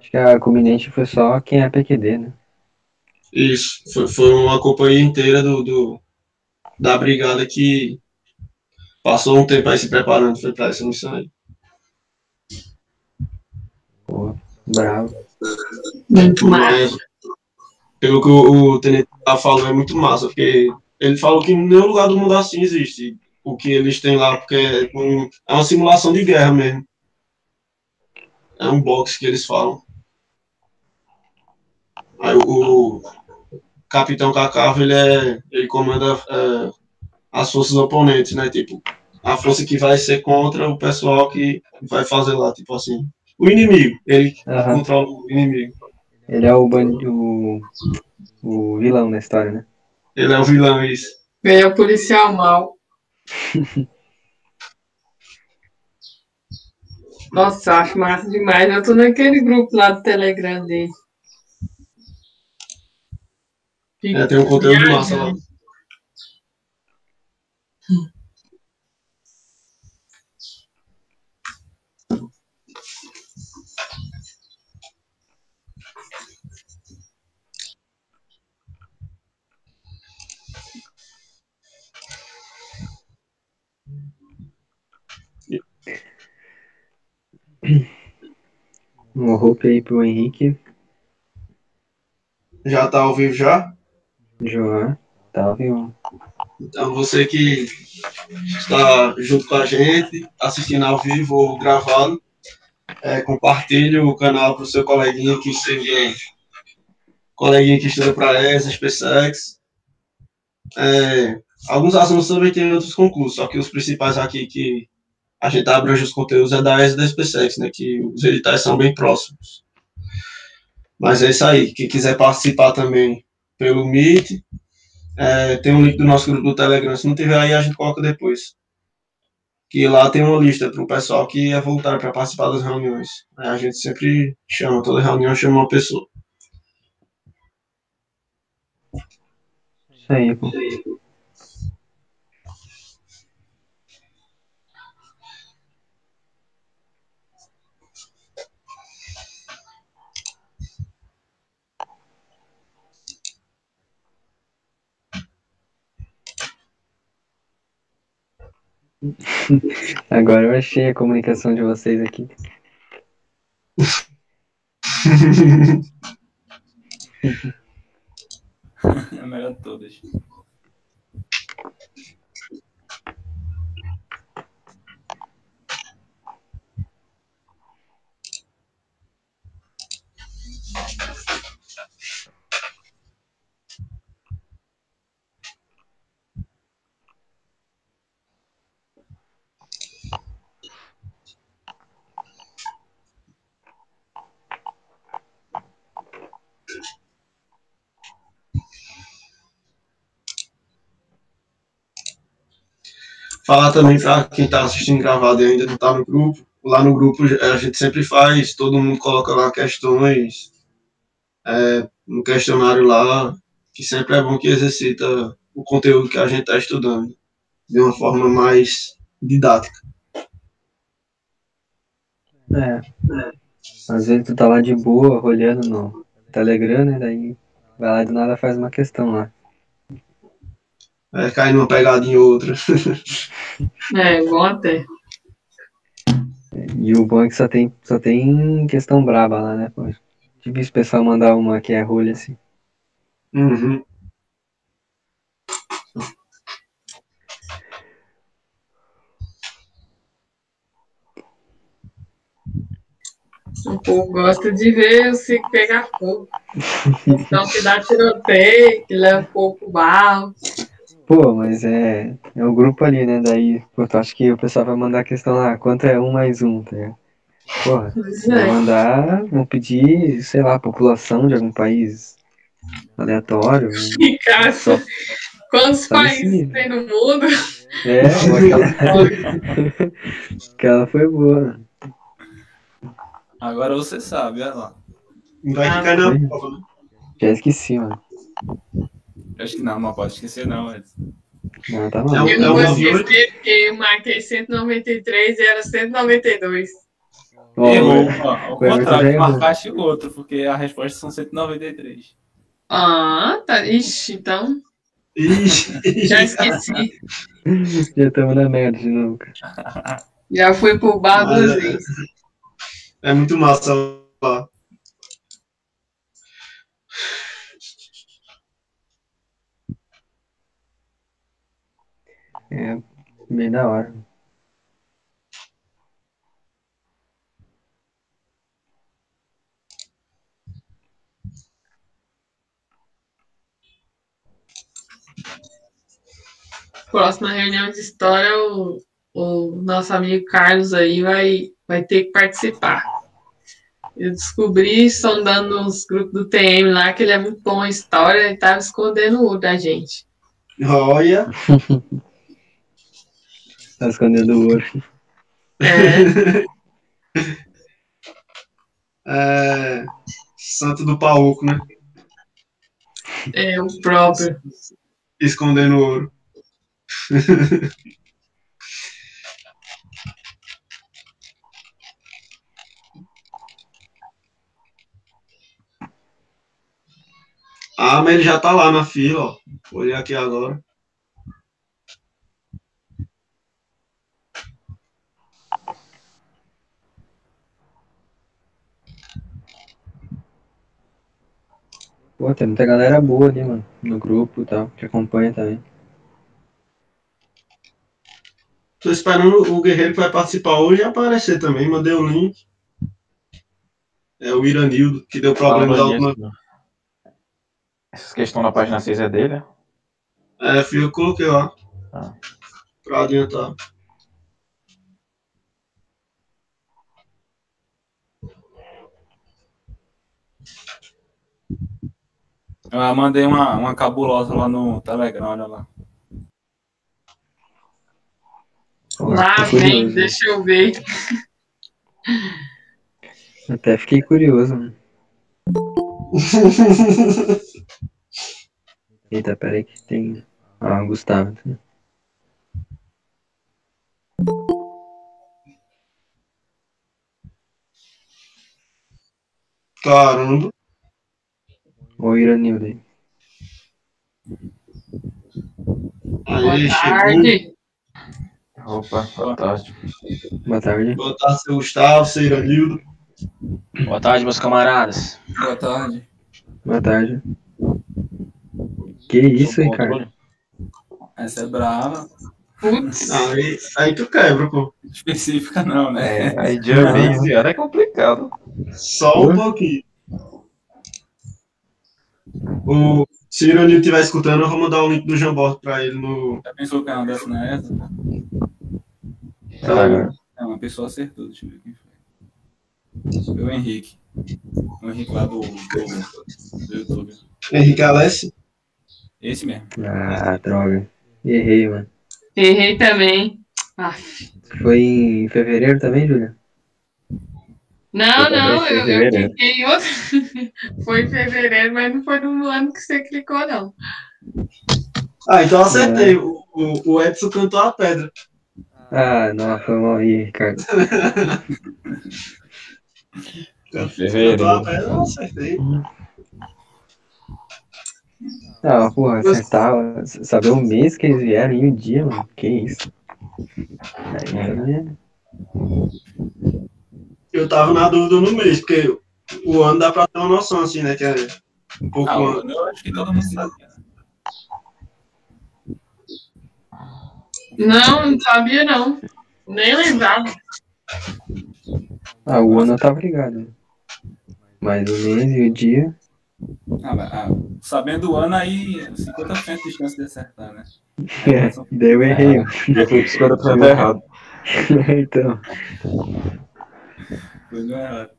Acho que a Combinente foi só quem é PQD, né? Isso, foi, foi uma companhia inteira do, do, da brigada que passou um tempo aí se preparando foi para essa missão aí. Pô, bravo. Muito massa. Pelo que o, o Tenente falou, é muito massa, porque ele falou que nenhum lugar do mundo assim existe o que eles têm lá, porque é, um, é uma simulação de guerra mesmo. É um box que eles falam. Aí o, o Capitão Cacavo, ele, é, ele comanda é, as forças oponentes, né? Tipo, a força que vai ser contra o pessoal que vai fazer lá, tipo assim. O inimigo, ele uhum. controla o inimigo. Ele é o, o, o vilão da história, né? Ele é o vilão, isso. Ele é o policial mal. Nossa, acho massa demais. Eu tô naquele grupo lá do Telegram dele. É, tem um conteúdo massa lá. Uma roupa aí pro Henrique. Já tá ao vivo já? Já, tá vivo. Então você que está junto com a gente, assistindo ao vivo ou gravado, é, compartilhe o canal para o seu coleguinha que seja coleguinha que estuda para ESA, SpaceX. É, alguns assuntos também tem outros concursos, só que os principais aqui que a gente abre hoje os conteúdos é da ESA da SpaceX, né, que os editais são bem próximos. Mas é isso aí. Quem quiser participar também pelo Meet, é, tem um link do nosso grupo do Telegram. Se não tiver aí, a gente coloca depois. Que lá tem uma lista para o pessoal que é voltar para participar das reuniões. a gente sempre chama, toda reunião chama uma pessoa. Isso aí, pô. Agora eu achei a comunicação de vocês aqui. é melhor todas. Falar também para quem está assistindo gravado e ainda não está no grupo, lá no grupo a gente sempre faz, todo mundo coloca lá questões é, no questionário lá, que sempre é bom que exercita o conteúdo que a gente está estudando de uma forma mais didática. É, é. Às vezes tu tá lá de boa, olhando no Telegram, né? Daí vai lá do nada faz uma questão lá. É, cai numa pegadinha ou outra. é, bom até. E o bom é que só tem, só tem questão braba lá, né? Pô, difícil o pessoal mandar uma que é rolha assim. Uhum. O povo gosta de ver o Cico pegar fogo. Então que dá tiroteio, que leva fogo pro barro. Pô, mas é, é o grupo ali, né? Daí, pô, tu acha que o pessoal vai mandar a questão lá, quanto é um mais um, tá ligado? Porra, é. mandar, vão pedir, sei lá, população de algum país aleatório. E, cara, só, quantos países tem no mundo? É, aquela, aquela foi boa. Agora você sabe, olha lá. Vai ficar na prova, né? Já esqueci, mano. Acho que não, não pode esquecer, não. Mas... Não, tá bom. Eu não vou esquecer porque eu marquei 193 e era 192. Ó, Errou, o- ó, ao contrário, marcaste o outro, porque a resposta são 193. Ah, tá. Ixi, então. Ixi, Já esqueci. Já estamos na merda de novo. Já fui pro bar duas Olha. vezes. é muito massa lá. É bem da hora. Próxima reunião de história, o, o nosso amigo Carlos aí vai, vai ter que participar. Eu descobri, sondando nos grupos do TM lá, que ele é muito bom em história e estava escondendo o da gente. Olha, Tá escondendo o ouro. É, é, Santo do Pauco, né? é o próprio. Escondendo ouro. Ah, mas ele já tá lá na fila, ó. Olhei aqui agora. Pô, tem muita galera boa ali, mano. No grupo e tal, que acompanha também. Tô esperando o guerreiro que vai participar hoje aparecer também. Mandei o link. É o Iranildo, que deu problema da última. nisso, Essas questões na página 6 é dele, né? É, fui eu que coloquei lá. Ah. Pra adiantar. Eu mandei uma, uma cabulosa lá no Telegram, olha lá. Lá tô vem, deixa eu ver. Até fiquei curioso, mano. Eita, pera aí que tem. Ah, Gustavo. Caramba. Ou Iranildo aí. Boa Aí, chegou. tarde. Opa, boa tarde. Boa tarde. Boa tarde, seu Gustavo, seu Iranildo. Boa tarde, meus camaradas. Boa tarde. Boa tarde. Que isso, Ricardo? controle. Essa é brava. Putz, Aí, aí tu quebra, pô. Específica não, né? É, aí dia 20 anos é complicado. Só um pouquinho. O, se o Iranildo estiver escutando, eu vou mandar o link do Jambor pra ele no. Já pensou que é uma dessa não é essa? Tá, É, uma pessoa acertou, deixa eu ver quem foi. Foi o Henrique. O Henrique lá do, do, do YouTube. Henrique Alessi. Esse mesmo. Ah, droga. Errei, mano. errei também. Ah, Foi em fevereiro também, Júlia? Não, Eu não, eu, eu cliquei em outro. foi em fevereiro, mas não foi no ano que você clicou, não. Ah, então eu acertei. O, o, o Edson cantou a pedra. Ah, não, foi mal aí, Ricardo. Cantou a pedra, eu acertei. Ah, porra, acertar, saber o mês que eles vieram e o dia, mano. Que isso? Aí também. Eu tava na dúvida no mês, porque o ano dá pra ter uma noção, assim, né? Que é um pouco. Ah, ano. eu acho que todo mundo sabe. Não, não sabia, não. Nem lembrava. Ah, o ano eu tava ligado. Mas o mês e o dia. Ah, ah, sabendo o ano aí, 50% de chance de acertar, né? É, daí eu errei. Eu fui 50% errado. então. Foi no errado.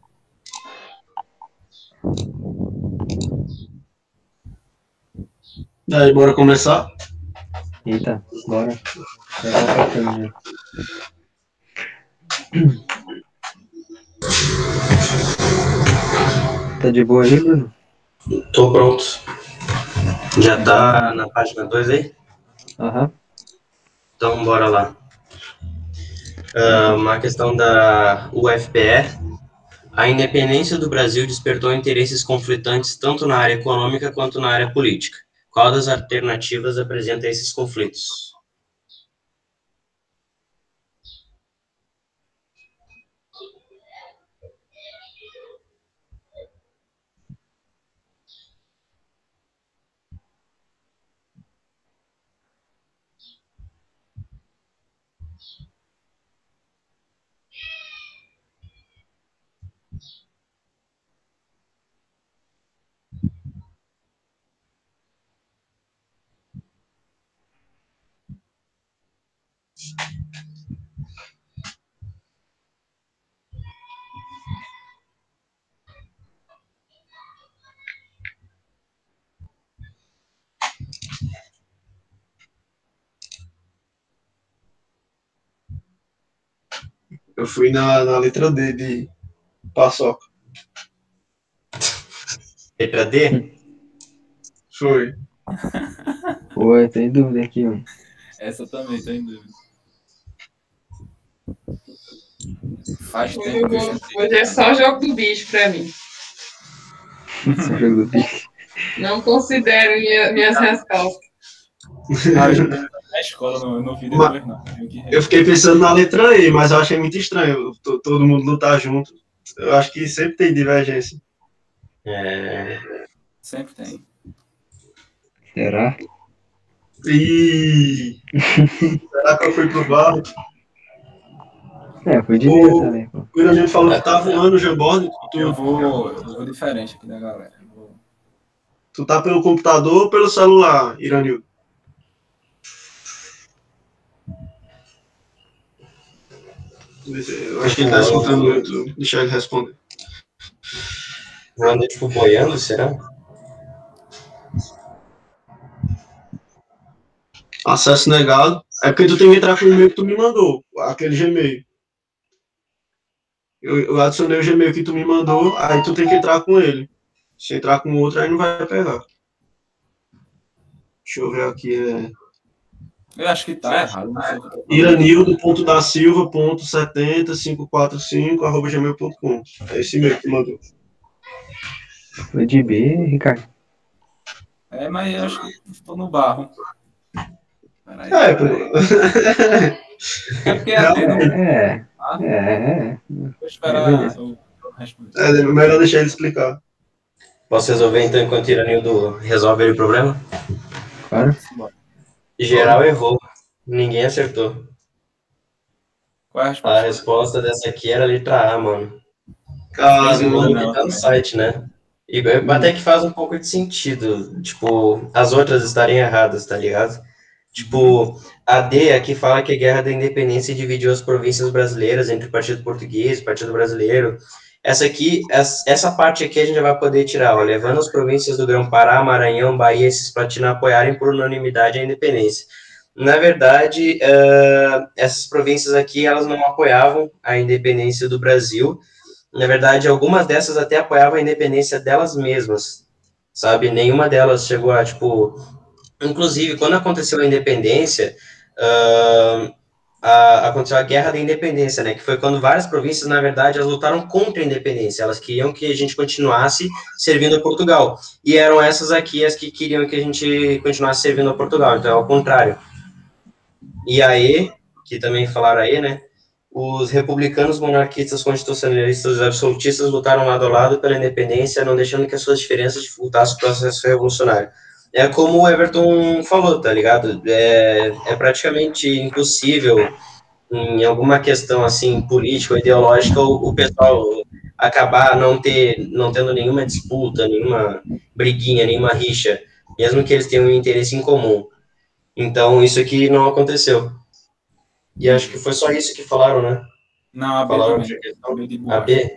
Daí, bora começar? Eita, bora. Tá. Tá de boa aí, Bruno? Tô pronto. Já tá na página 2 aí? Aham. Então bora lá. Ah, uma questão da UFPE. A independência do Brasil despertou interesses conflitantes tanto na área econômica quanto na área política. Qual das alternativas apresenta esses conflitos? Eu fui na, na letra D de paçoca. Letra D? Foi. Pô, eu tenho dúvida aqui, ó. Essa também, tá em dúvida. Faz tempo que eu. Hoje é só jogo do bicho pra mim. Esse jogo do bicho. Não considero minha- minhas respostas. Na escola não, eu não vi Mas- depois, não. Eu fiquei pensando na letra E, mas eu achei muito estranho to- todo mundo lutar junto. Eu acho que sempre tem divergência. É, Sempre tem. Será? E será que eu fui pro barro? É, foi de medo também, pô. O Irã falou que tá voando o Jamborne. Eu Tu, vou, eu vou diferente aqui da galera. Eu vou- tu tá pelo computador ou pelo celular, Iranil? Eu acho que ele tá escutando YouTube. Deixa ele responder. voando tipo boiando, será? Acesso negado. É porque tu tem que entrar com o e-mail que tu me mandou, aquele Gmail. Eu, eu adicionei o Gmail que tu me mandou, aí tu tem que entrar com ele. Se entrar com outro, aí não vai pegar. Deixa eu ver aqui. É... Eu acho que tá errado. Não sei o que eu tô falando. iranildo.dasilva.70545 arroba gmail.com. É esse e-mail que mandou. Foi de B, Ricardo. É, mas eu acho que tô no barro. Peraí. É, pô. É porque a D não É, é, é. vou esperar É eu responder. É melhor deixar ele explicar. Posso resolver então enquanto o Iranildo resolve o problema? Claro. Geral errou. Ninguém acertou. Qual é a A resposta? resposta dessa aqui era a letra A, mano. Cara, Mas o nome não. tá no site, né? E até que faz um pouco de sentido. Tipo, as outras estarem erradas, tá ligado? Tipo, a D aqui fala que a Guerra da Independência dividiu as províncias brasileiras entre o Partido Português e o Partido Brasileiro. Essa aqui, essa parte aqui a gente já vai poder tirar, ó, levando as províncias do Grão-Pará, Maranhão, Bahia e Cisplatina a apoiarem por unanimidade a independência. Na verdade, eh, essas províncias aqui, elas não apoiavam a independência do Brasil, na verdade, algumas dessas até apoiavam a independência delas mesmas, sabe? Nenhuma delas chegou a, tipo... Inclusive, quando aconteceu a independência, ah, a- aconteceu a Guerra da Independência, né? Que foi quando várias províncias, na verdade, elas lutaram contra a independência. Elas queriam que a gente continuasse servindo a Portugal. E eram essas aqui as que queriam que a gente continuasse servindo a Portugal. Então, é ao contrário. E aí, que também falaram aí, né? Os republicanos, monarquistas, constitucionalistas e absolutistas lutaram lado a lado pela independência, não deixando que as suas diferenças dificultassem o processo revolucionário. É como o Everton falou, tá ligado? É, é praticamente impossível, em alguma questão assim política ou ideológica, o, o pessoal acabar não ter, não tendo nenhuma disputa, nenhuma briguinha, nenhuma rixa, mesmo que eles tenham um interesse em comum. Então isso aqui não aconteceu. E acho que foi só isso que falaram, né? Não, a B Falaram também. de A B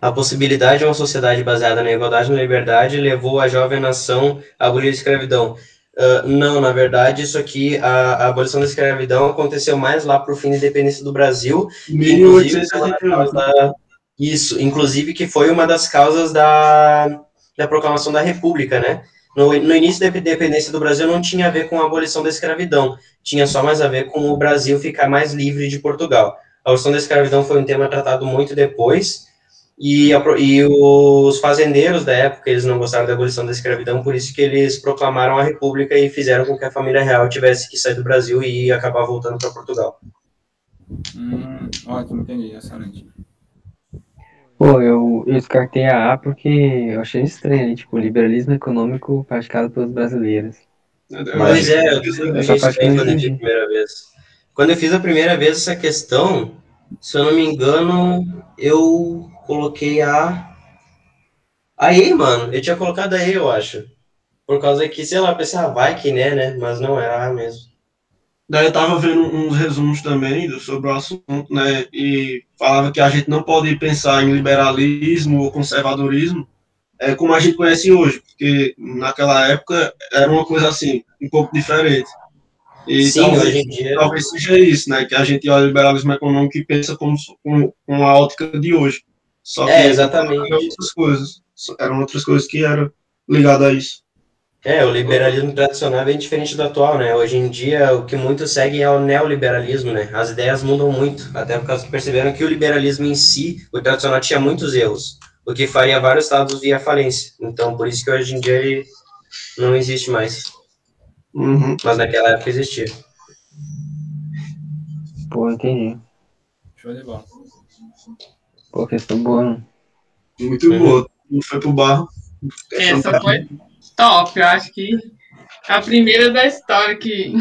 a possibilidade de uma sociedade baseada na igualdade e na liberdade levou a jovem nação a abolir a escravidão. Ah, não, na verdade, isso aqui, a, a abolição da escravidão aconteceu mais lá para o fim da independência do Brasil. que, inclusive, foi uma das 1868. causas- Isso, inclusive que foi uma das causas da, da proclamação da República, né? no, no início da independência do Brasil não tinha a ver com a abolição da escravidão, tinha só mais a ver com o Brasil ficar mais livre de Portugal. A abolição da escravidão foi um tema tratado muito depois, e, a, e, os fazendeiros da época, eles não gostaram da abolição da escravidão, por isso que eles proclamaram a república e fizeram com que a família real tivesse que sair do Brasil e acabar voltando para Portugal. Hum, ótimo, entendi, excelente. Pô, eu, eu descartei a A porque eu achei estranho, né? Tipo, liberalismo econômico praticado pelos brasileiros. Pois é, eu, eu não quando eu fiz a primeira vez. Quando eu fiz a primeira vez essa questão, se eu não me engano, eu coloquei a. A E, mano. Eu tinha colocado a E, eu acho. Por causa que, sei lá, pensei, ah, vai que né, né? Mas não era a mesmo. Daí eu tava vendo uns resumos também sobre o assunto, né? E falava que a gente não pode pensar em liberalismo ou conservadorismo é, como a gente conhece hoje, porque naquela época era uma coisa assim, um pouco diferente. E Sim, talvez, hoje em dia. talvez seja isso, né? Que a gente olha o liberalismo econômico e pensa como, se- com, com a ótica de hoje. Só que É, exatamente. eram outras coisas. Eram outras coisas que eram ligadas a isso. É, o liberalismo tradicional é bem diferente do atual, né? Hoje em dia, o que muitos seguem é o neoliberalismo, né? As ideias mudam muito, até por causa que perceberam que o liberalismo em si, o tradicional, tinha muitos erros, o que faria vários estados via falência. Então, por isso que hoje em dia ele não existe mais. Uhum. Mas naquela época existia. Pô, entendi. Show de bola. Pô, questão boa, não. Muito boa. Não foi pro barro. Essa foi top. Eu acho que a primeira da história que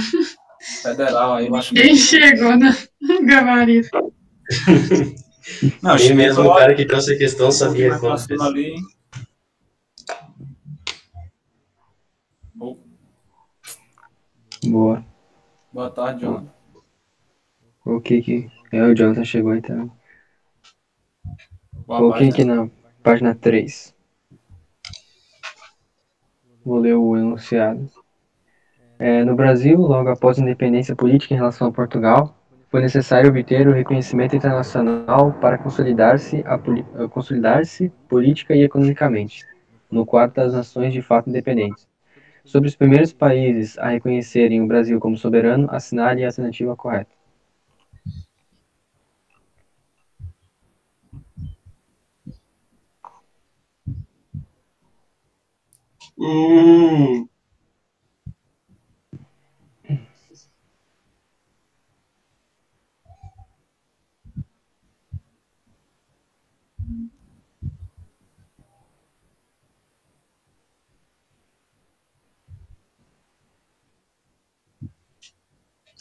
Federal aí, eu acho que. quem chegou no gabarito. Não, Ele mesmo, o cara que trouxe a questão, sabia como fez. ali. Boa. boa tarde, Jonathan. O que que. É, o Jonathan chegou então. Coloquei aqui na página 3. Vou ler o enunciado. É, no Brasil, logo após a independência política em relação a Portugal, foi necessário obter o reconhecimento internacional para consolidar-se eh, consolidar-se política e economicamente, no quadro das nações de fato independentes. Sobre os primeiros países a reconhecerem o Brasil como soberano, assinale a alternativa correta.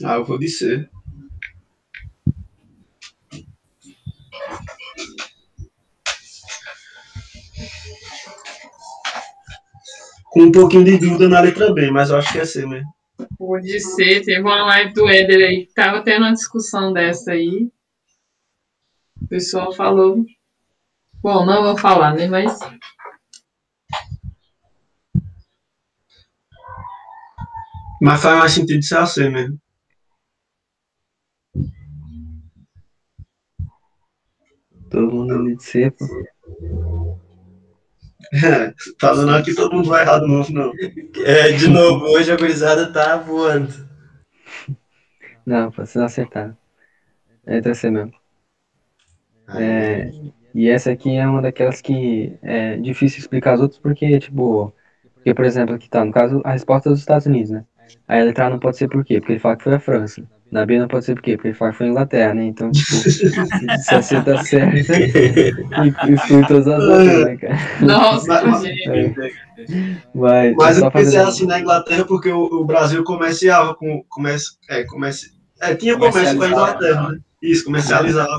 Ah, eu vou dizer. Com um pouquinho de dúvida na letra B, mas eu acho que é C mesmo. Pode ser, teve uma live do Éder aí que tava tendo uma discussão dessa aí. O pessoal falou. Bom, não vou falar, né? Mas Mas faz mais sentido ser a C mesmo. Todo mundo ali de C, pô. tá aqui todo mundo vai errar de novo, não. É, de novo, hoje a gurizada tá voando. Não, vocês acertaram. É C mesmo. É, e essa aqui é uma daquelas que é difícil explicar as outras porque, tipo, porque, por exemplo, aqui tá, no caso, a resposta é dos Estados Unidos, né? Aí a letra A não pode ser por quê? Porque ele fala que foi a França. Na B não pode ser? Porque ele fala que foi a Inglaterra, né? Então, tipo, se a C tá certa, e- exclui todas as outras, né, cara? Nossa, Mas- gente. É. Mas, Mas eu pensei assim na Inglaterra porque o, o Brasil comerciava com. Comércio, é, comércio, é, tinha comércio com a Inglaterra, né? Isso, comercializava.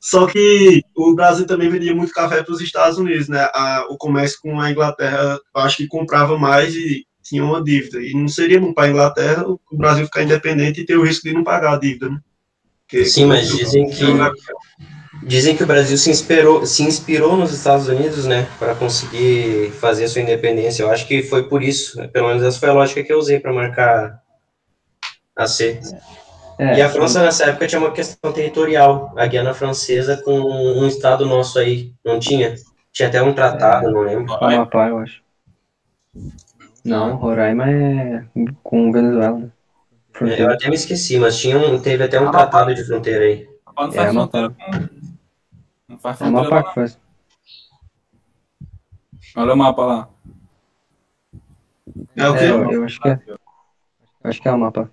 Só que o Brasil também vendia muito café para os Estados Unidos, né? A- o comércio com a Inglaterra, eu acho que comprava mais e tinha uma dívida. E não seria bom para a Inglaterra o Brasil ficar independente e ter o risco de não pagar a dívida, né? Porque- Sim, mas dizem que dizem que o Brasil se inspirou, se inspirou nos Estados Unidos, né, para conseguir fazer a sua independência. Eu acho que foi por isso, né? pelo menos essa foi a lógica que eu usei para marcar a C. É, E a França nessa época tinha uma questão territorial, a Guiana Francesa com um estado nosso aí, não tinha? Tinha até um tratado, não lembro. Amapá, eu acho. Não, Roraima é com Venezuela, né? Eu Fronteira. até me esqueci, mas tinha um, teve até um Ah, tratado de fronteira aí. Amapá não É, faz Amapá. fronteira com. Não faz É fronteira Amapá que faz. Olha o mapa lá. É o É, quê? eu, eu acho que é. Acho que é o mapa.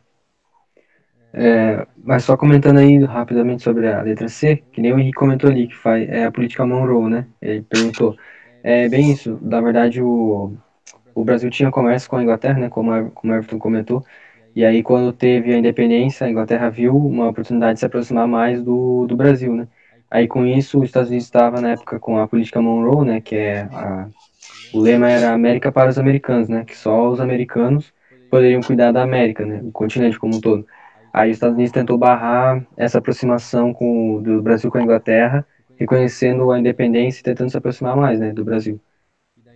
É, mas só comentando aí rapidamente sobre a letra C, que nem o Henrique comentou ali, que faz, é a política Monroe, né? Ele perguntou. É bem isso, na verdade o, o Brasil tinha comércio com a Inglaterra, né? Como, como Everton comentou. E aí quando teve a independência, a Inglaterra viu uma oportunidade de se aproximar mais do, do Brasil, né? Aí com isso os Estados Unidos estava na época com a política Monroe, né? Que é a, o lema era América para os americanos, né? Que só os americanos poderiam cuidar da América, né? O continente como um todo. Aí os Estados Unidos tentou barrar essa aproximação com, do Brasil com a Inglaterra, reconhecendo a independência e tentando se aproximar mais, né, do Brasil.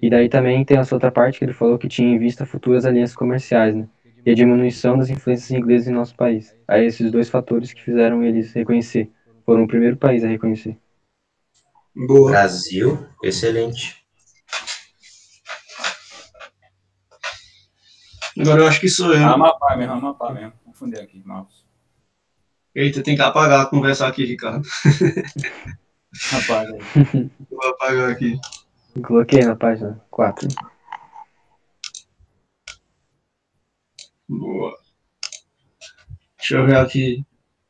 E daí também tem essa outra parte que ele falou que tinha em vista futuras alianças comerciais, né, e a diminuição das influências inglesas em nosso país. Aí esses dois fatores que fizeram eles reconhecer, foram o primeiro país a reconhecer. Boa. Brasil, excelente. Agora eu acho que sou eu. Amapá mesmo, Amapá mesmo. Confundi aqui, maus. Eita, tem que apagar a conversa aqui, Ricardo. Rapaz, aí. Vou apagar aqui. Coloquei na página 4. Boa. Deixa eu ver aqui.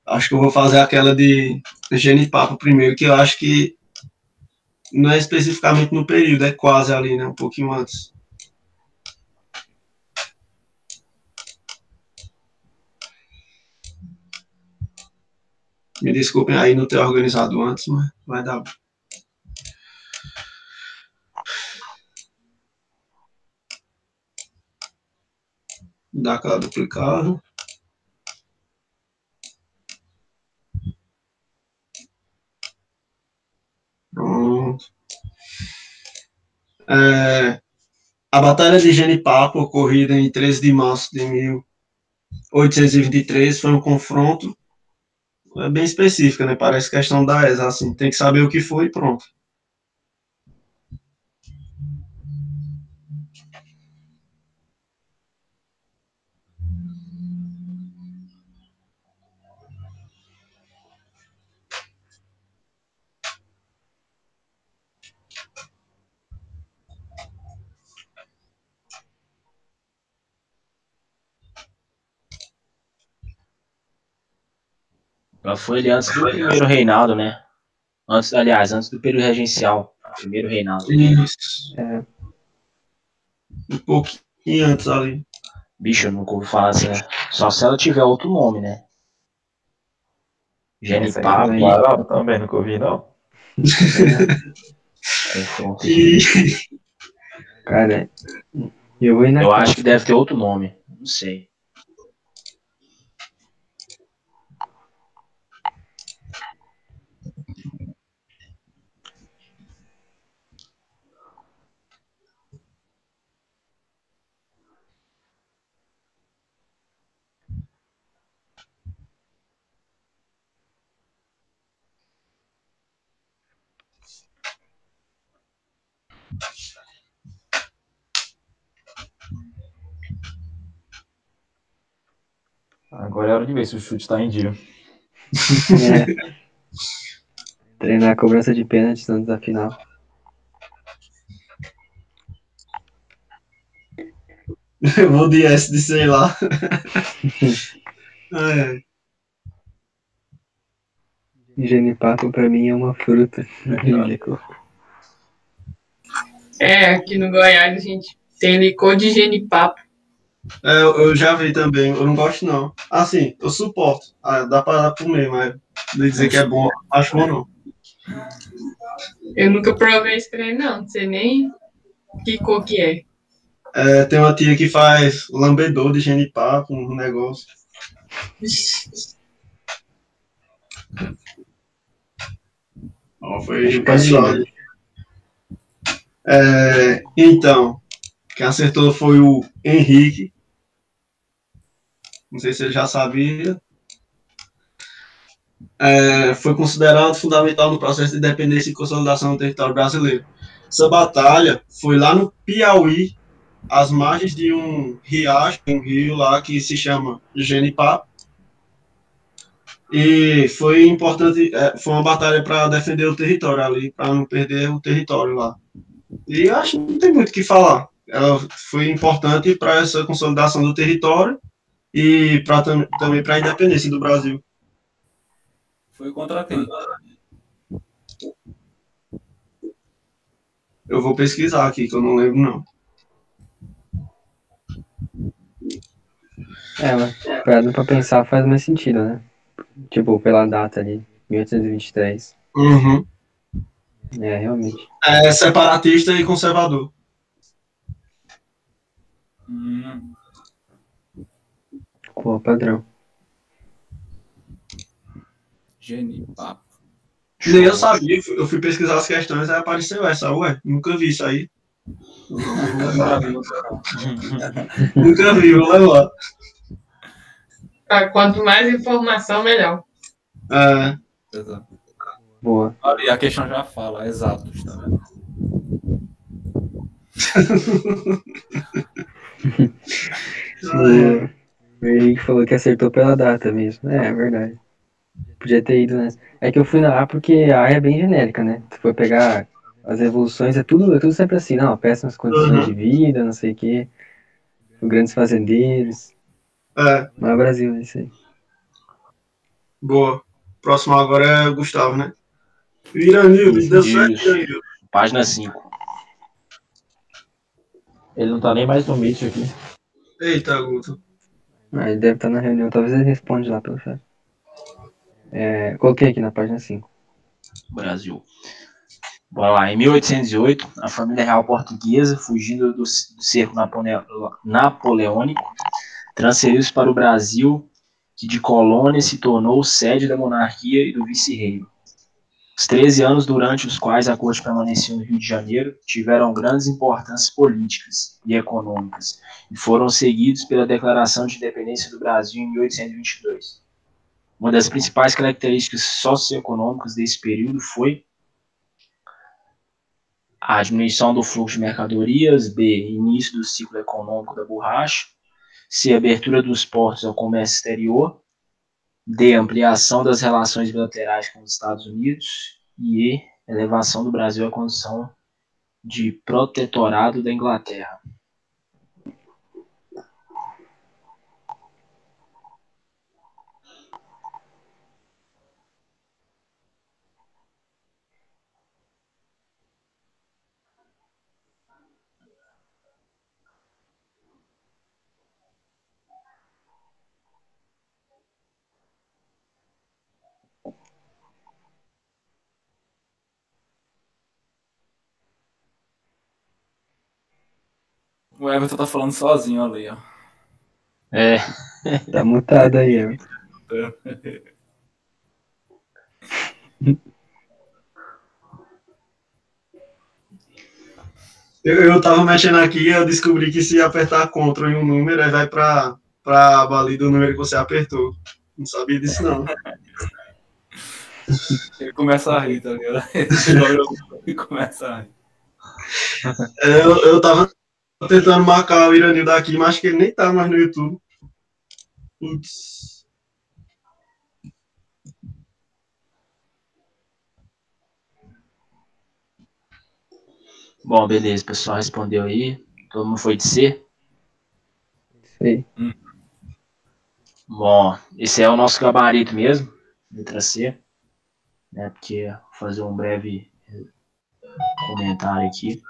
Acho que eu vou fazer aquela de genipapo primeiro, que eu acho que não é especificamente no período, é quase ali, né? Um pouquinho antes. Me desculpem aí não ter organizado antes, mas vai dar. Dá aquela duplicada. Pronto. É, a Batalha de Genipapo, ocorrida em 13 de março de 1823, foi um confronto é bem específico, né? Parece questão da ESA, assim, tem que saber o que foi e pronto. Ela foi ali antes do primeiro reinado, né? Antes, aliás, antes do período regencial. Primeiro reinado. Isso. É. Um pouquinho antes ali. Bicho, eu nunca ouvi falar assim. né? Só se ela tiver outro nome, né? Genipapo. aí. Claro, também nunca ouvi, não. confronto. E Cara, eu vou Eu acho que deve ter outro nome. Não sei. Agora é hora de ver se o chute tá em dia. É. Treinar a cobrança de pênaltis antes da final. eu vou de S de sei lá. É. Genipapo pra mim é uma fruta. É, aqui no Goiás a gente tem licor de genipapo. É, eu já vi também, eu não gosto não. Assim, eu suporto. Ah, dá pra dar comer, mas de dizer que é bom, acho bom não. Eu nunca provei esse trem, não. Não sei nem que cor que é. É, tem uma tia que faz lambedor de genipapo, um negócio. Ó, foi Acho o pessoal. É, então, quem acertou foi o Henrique. Não sei se ele já sabia. É, foi considerado fundamental no processo de independência e consolidação do território brasileiro. Essa batalha foi lá no Piauí, às margens de um riacho, um rio lá que se chama Genipapo. E foi importante, é, foi uma batalha para defender o território ali, para não perder o território lá. E acho que não tem muito o que falar. Ela foi importante para essa consolidação do território e pra, também para a independência do Brasil. Foi contra quem? Eu vou pesquisar aqui, que eu não lembro, não. É, mas parado pra pensar faz mais sentido, né? Tipo, pela data ali, 1823. Uhum. É, realmente. É separatista e conservador. Hum, Pô, padrão. Genipapo. Nem eu sabia, eu fui- pesquisar as questões, aí apareceu essa, ué, nunca vi isso aí. Nunca vi, vou levar. Ah, Quanto mais informação, melhor. É, Exato. Boa. E a questão já fala, exatos, tá vendo? O o Henrique falou que acertou pela data mesmo. É, é verdade. Podia ter ido, né? É que eu fui na A porque a A é bem genérica, né? Se for pegar as evoluções, é tudo, é tudo sempre assim, não, péssimas condições Uhum. de vida, não sei o quê. Grandes fazendeiros. é, Mas o Brasil, é isso aí. boa. Próximo agora é o Gustavo, né? Iranildo, deu certo, Isso. Iranildo. Página 5. Ele não tá nem mais no Meet aqui. Eita, Guto. Ah, ele deve estar na reunião, talvez ele responde lá pelo chat. É, coloquei aqui na página 5. Brasil. Bora lá. Em 1808, a família real portuguesa, fugindo do, do cerco napoleônico, transferiu-se para o Brasil, que de colônia se tornou sede da monarquia e do vice-rei. Os 13 anos durante os quais a corte permaneceu no Rio de Janeiro tiveram grandes importâncias políticas e econômicas e foram seguidos pela Declaração de Independência do Brasil em 1822. Uma das principais características socioeconômicas desse período foi a diminuição do fluxo de mercadorias, B, início do ciclo econômico da borracha, C, abertura dos portos ao comércio exterior, D, ampliação das relações bilaterais com os Estados Unidos e E, elevação do Brasil à condição de protetorado da Inglaterra. O Everton tá falando sozinho ali, ó. É, Tá mutado aí, ó. Eu, eu tava mexendo aqui e eu descobri que se apertar Ctrl em um número, aí vai pra, pra ali do número que você apertou. Não sabia disso, não. Ele começa a rir, tá ligado? Ele e começa a rir. É, Eu, eu tava tentando marcar o Iranil daqui, mas acho que ele nem tá mais no YouTube. Putz. bom, beleza, o pessoal respondeu aí. Todo mundo foi de C? Isso aí. Bom, esse é o nosso gabarito mesmo, letra C, né? Porque vou fazer um breve comentário aqui.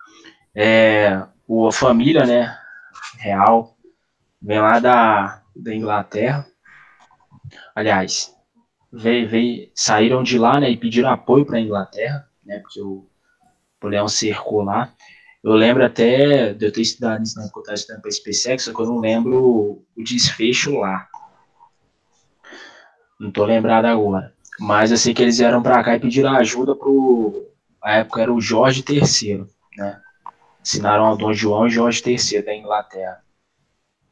É, o, a família, né, real, vem lá da, da Inglaterra. Aliás, veio, veio, saíram de lá, né, e pediram apoio para a Inglaterra, né, porque o Napoleão cercou lá. Eu lembro até de eu ter estudado isso na época que eu estava SpaceX, só que eu não lembro o desfecho lá. Não tô lembrado agora. Mas eu sei que eles vieram para cá e pediram ajuda pro. A época era o Jorge III, né? Assinaram ao Dom João e Jorge III da Inglaterra.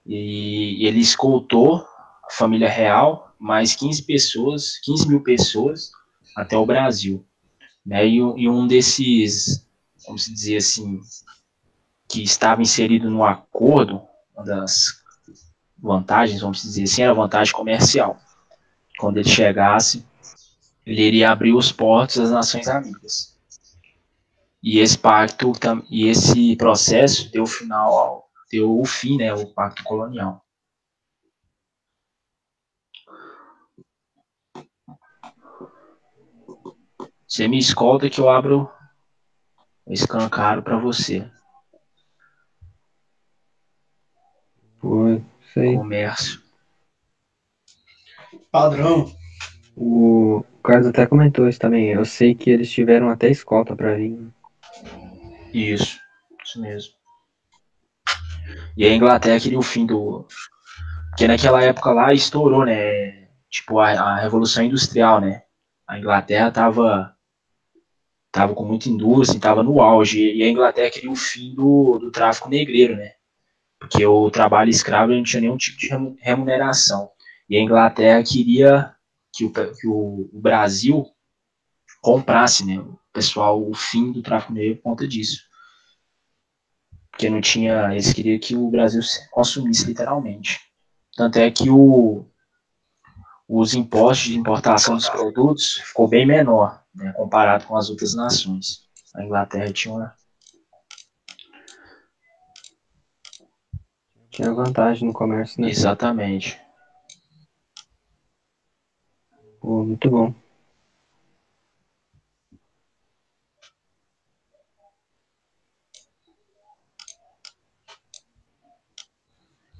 E ele escoltou a família real, mais 15 pessoas, 15 mil pessoas, até o Brasil. Né? E, e um desses, vamos dizer assim, que estava inserido no acordo, uma das vantagens, vamos dizer assim, era vantagem comercial. Quando ele chegasse, ele iria abrir os portos às nações amigas. E esse pacto e esse processo deu final ao, deu o fim, né, o pacto colonial. Você me escolta que eu abro o escancaro para você. Foi, sei. Comércio. Padrão. O Carlos até comentou isso também. Eu sei que eles tiveram até escolta pra vir. Isso, isso mesmo. E a Inglaterra queria o fim do. Porque naquela época lá estourou, né? Tipo, a, a Revolução Industrial, né? A Inglaterra tava. Tava com muita indústria, tava no auge. E a Inglaterra queria o fim do, do tráfico negreiro, né? Porque o trabalho escravo não tinha nenhum tipo de remuneração. E a Inglaterra queria que o, que o, o Brasil comprasse, né? O pessoal, o fim do tráfico negro por conta disso. Porque não tinha. Eles queriam que o Brasil consumisse literalmente. Tanto é que o, os impostos de importação dos produtos ficou bem menor, né, comparado com as outras nações. A Inglaterra tinha uma. Tinha vantagem no comércio, né? Exatamente. Pô, muito bom.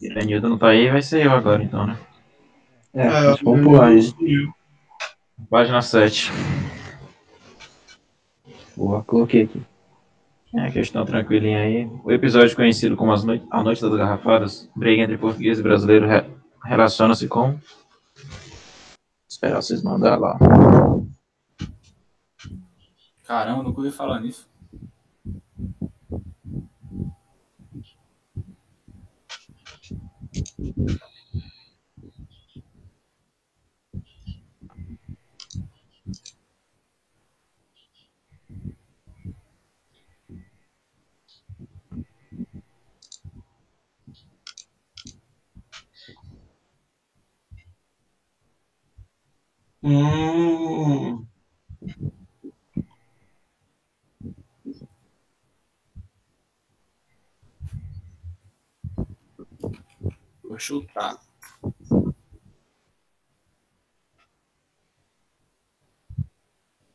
Iranildo não tá aí, vai ser eu agora então, né? É, É, pular sumiu. Página 7. Boa, coloquei aqui. É, questão tranquilinha aí. O episódio conhecido como as noi A Noite das Garrafadas, briga entre português e brasileiro, re relaciona-se com. Esperar vocês mandar lá. Caramba, nunca ouvi falar nisso. Hum, Vou chutar.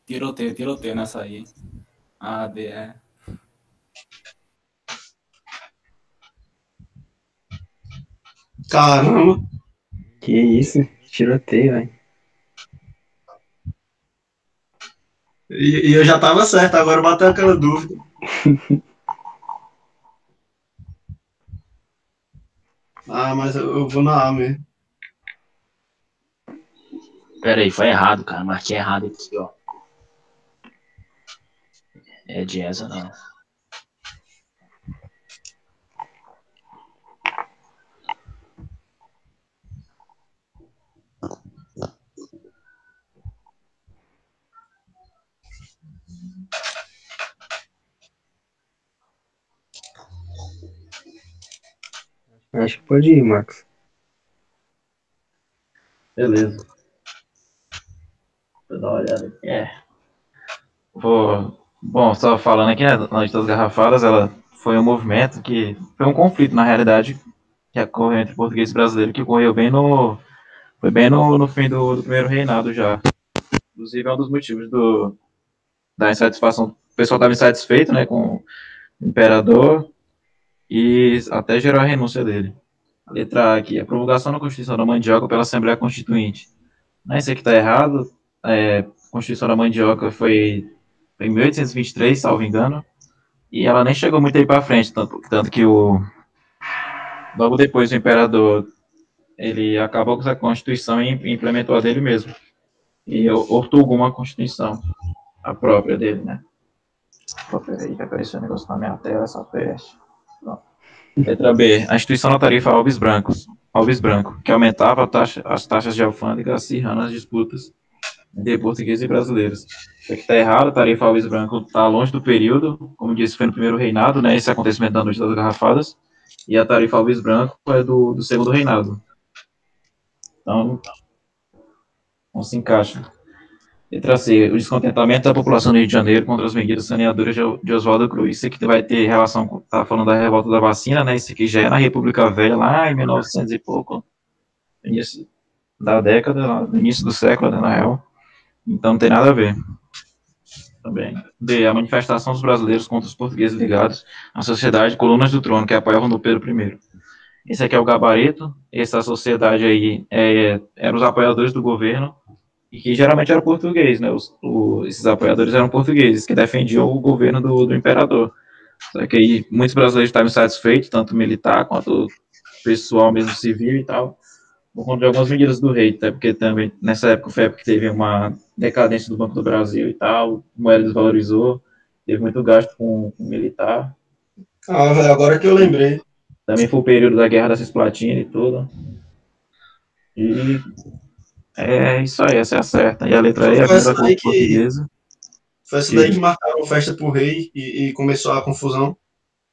Tiroteio, tiroteio nessa aí. Ah, D, é. caramba. Que isso? Tiroteio, velho. E, e eu já tava certo, agora bateu aquela dúvida. ah, mas eu, eu vou na A mesmo. Pera aí, foi errado, cara. Marquei errado aqui, ó. É de essa não. Acho que pode ir, Max. Beleza. Vou dar uma olhada aqui. É. Vou... Bom, só falando aqui, né, Noite das Garrafadas, ela foi um movimento que foi um conflito, na realidade, que ocorreu entre português e brasileiro, que ocorreu bem no... Foi bem no, no fim do, do primeiro reinado já. Inclusive, é um dos motivos do, da insatisfação. O pessoal estava insatisfeito, né, com o imperador e até gerou a renúncia dele. Letra A aqui, a promulgação da Constituição da Mandioca pela Assembleia Constituinte. Não, isso aqui está errado. É, a Constituição da Mandioca foi, em 1823, salvo engano, e ela nem chegou muito aí para frente, tanto, tanto que o logo depois o imperador ele acabou com essa Constituição e implementou a dele mesmo. E ortogou uma Constituição, a própria dele, né? Peraí, que apareceu um negócio na minha tela, essa peste. Letra B. A instituição da tarifa Alves Brancos, Alves Branco, que aumentava a taxa, as taxas de alfândega acirrando as disputas entre portugueses e brasileiros. Isso aqui está errado, tarifa Alves Branco está longe do período, como disse, foi no primeiro reinado, né, esse acontecimento da Noite das Garrafadas, e a tarifa Alves Branco é do, do segundo reinado. Então, não se encaixa. Letra C, o descontentamento da população do Rio de Janeiro contra as medidas saneadoras de Oswaldo Cruz. Isso aqui vai ter relação com, tá falando da revolta da vacina, né, isso aqui já é na República Velha, lá em 1900 e pouco, início da década, início do século, né, na real. Então não tem nada a ver. Também. D. A manifestação dos brasileiros contra os portugueses ligados à sociedade Colunas do Trono, que apoiavam do Pedro I. Esse aqui é o gabarito. Essa sociedade aí é, eram os apoiadores do governo, e que geralmente era português, né? Os, o, esses apoiadores eram portugueses, que defendiam o governo do, do imperador. Só que aí muitos brasileiros estavam insatisfeitos, tanto militar quanto pessoal mesmo civil e tal por conta de algumas medidas do rei, até porque também nessa época foi época que teve uma decadência do Banco do Brasil e tal, a moeda desvalorizou, teve muito gasto com, com militar. Ah, velho, agora que eu lembrei. Também foi o período da Guerra da Cisplatina e tudo. E é isso aí, essa é a certa. E a letra E, a essa daí com que- portuguesa. Foi essa daí que marcaram festa pro rei e, e começou a confusão.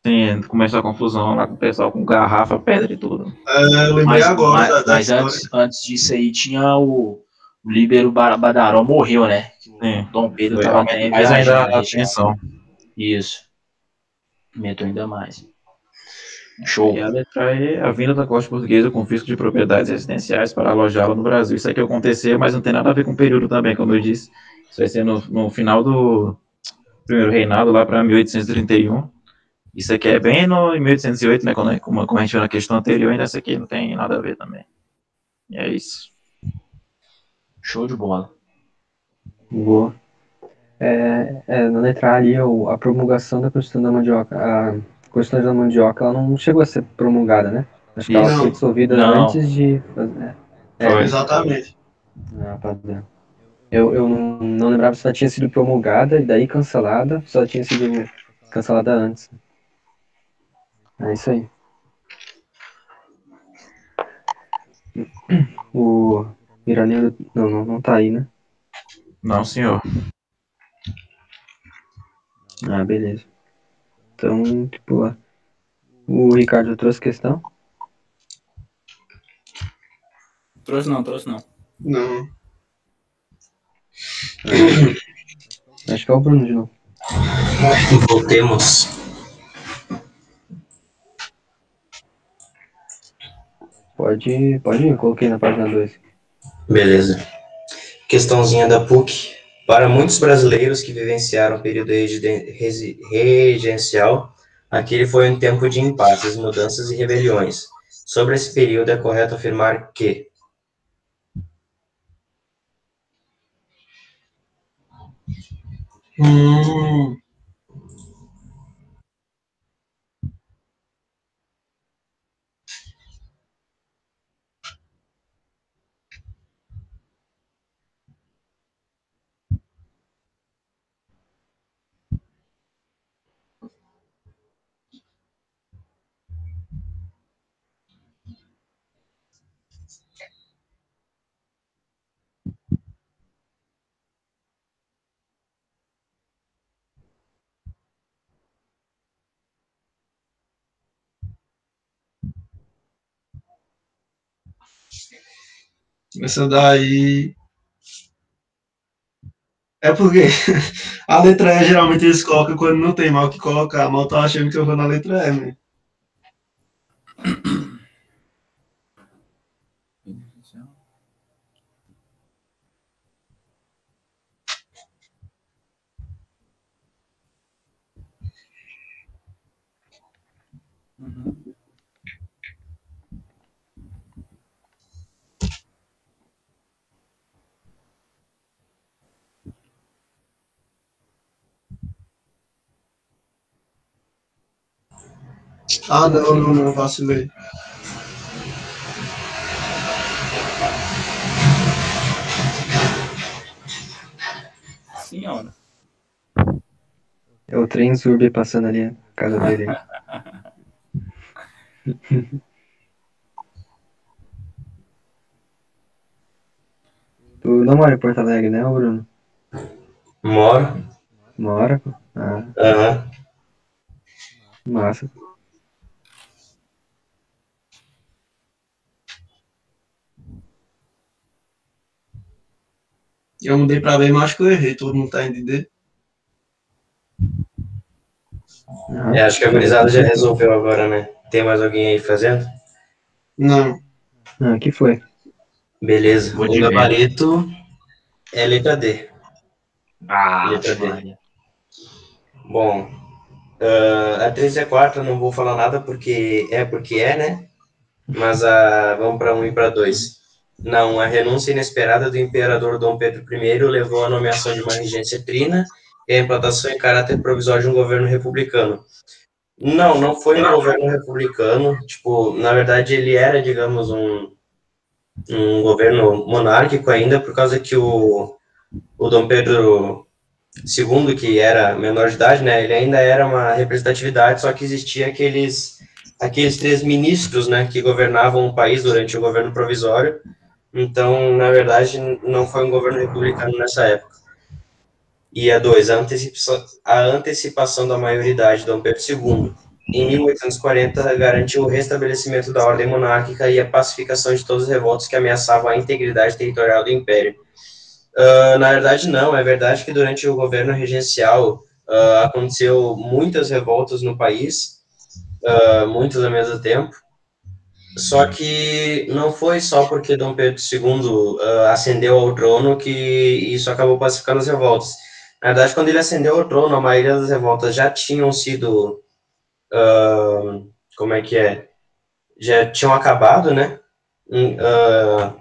Sim, começou a confusão lá com o pessoal com garrafa, pedra e tudo. É, eu lembrei Mas, agora mas- da, da mas antes, antes disso aí tinha o, o Líbero Badaró morreu, né? Sim. Dom Pedro Foi, estava até mais ainda a né, já. atenção. Isso. Aumentou ainda mais. Show. E a letra E, a vinda da corte portuguesa com fisco de propriedades residenciais para alojá-la no Brasil. Isso aqui aconteceu, mas não tem nada a ver com o período também, como eu disse. Isso vai ser no, no final do primeiro reinado, lá para 1831. Isso aqui é bem no, em 1808, né, quando, como, como a gente viu na questão anterior, ainda essa aqui não tem nada a ver também. E é isso. Show de bola. Boa. É, é, na letra A ali, o- a promulgação da Constituição da Mandioca. A Constituição da Mandioca, ela não chegou a ser promulgada, né? Acho que ela Não. foi dissolvida Não. antes de fazer. É, Foi. Exatamente. ah, padrão. Eu, eu não, não lembrava se ela tinha sido promulgada e daí cancelada, se ela tinha sido cancelada antes. É isso aí. O Miraneiro. Não, não, não tá aí, né? Não, senhor. Ah, beleza. Então, tipo, o Ricardo trouxe questão. Trouxe não, trouxe não. Não. Acho que é o Bruno de novo. Voltemos. Pode, pode ir, coloquei na página 2. Beleza. Questãozinha da PUC. Para muitos brasileiros que vivenciaram o período regencial, aquele foi um tempo de impasses, mudanças e rebeliões. Sobre esse período, é correto afirmar que Hum, essa daí. É porque a letra E geralmente eles colocam quando não tem mal que colocar. Mal tá achando que eu vou na letra E, né? Ah, não, não, não, vacilei. Senhora. É o trem Zurbe passando ali na casa dele. Tu não mora em Porto Alegre, né, Bruno? Moro. Mora? pô? Ah, Aham. massa. Eu mudei pra ver, mas acho que eu errei. Todo mundo tá indo de Ah, É, acho que a gurizada já resolveu agora, né? Tem mais alguém aí fazendo? Não. ah, que foi? Beleza. Vou o de ver. gabarito é letra D. Ah, Letra D. Bom, ah, a 3 e a 4 eu não vou falar nada porque é porque é, né? Mas a, vamos para 1 e para 2. Não, a renúncia inesperada do imperador Dom Pedro I levou à nomeação de uma regência trina e à implantação em caráter provisório de um governo republicano. Não, não foi um governo republicano. Tipo, na verdade, ele era, digamos, um, um governo monárquico ainda, por causa que o, o Dom Pedro II, que era menor de idade, né, ele ainda era uma representatividade, só que existia aqueles, aqueles três ministros, né, que governavam o país durante o governo provisório. Então, na verdade, não foi um governo republicano nessa época. E a dois, a antecipação, a antecipação da maioridade de Dom Pedro II, em 1840, garantiu o restabelecimento da ordem monárquica e a pacificação de todas as revoltas que ameaçavam a integridade territorial do império. Ah, na verdade, não. É verdade que durante o governo regencial ah, aconteceu muitas revoltas no país, ah, muitas ao mesmo tempo. Só que não foi só porque Dom Pedro II ah, ascendeu ao trono que isso acabou pacificando as revoltas. Na verdade, quando ele ascendeu ao trono, a maioria das revoltas já tinham sido, ah, como é que é, já tinham acabado, né? Ah,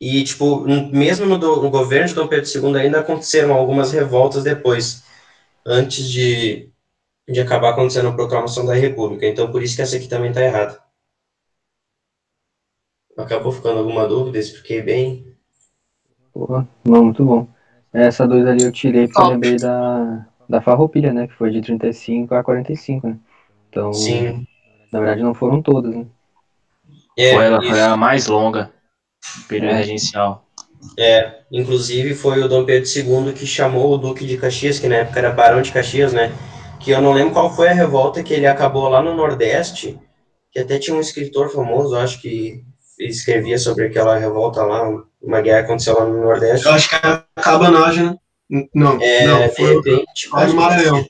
e, tipo, mesmo no, do- no governo de Dom Pedro II ainda aconteceram algumas revoltas depois, antes de, de acabar acontecendo a proclamação da República. Então, por isso que essa aqui também está errada. Acabou ficando alguma dúvida? Expliquei bem. Porra, não, muito bom. Essa dois ali eu tirei porque eu lembrei da, da Farroupilha, né? Que foi de 35 a 45, né? Então, Sim. na verdade não foram todas, né? É, Foi ela foi a mais longa. Período É. regencial. É, inclusive foi o Dom Pedro II que chamou o Duque de Caxias, que na época era Barão de Caxias, né? Que eu não lembro qual foi a revolta que ele acabou lá no Nordeste, que até tinha um escritor famoso, acho que escrevia sobre aquela revolta lá, uma guerra aconteceu lá no Nordeste. Eu acho que é a cabanagem, né? Não, É, não, de foi repente, lá no Maranhão.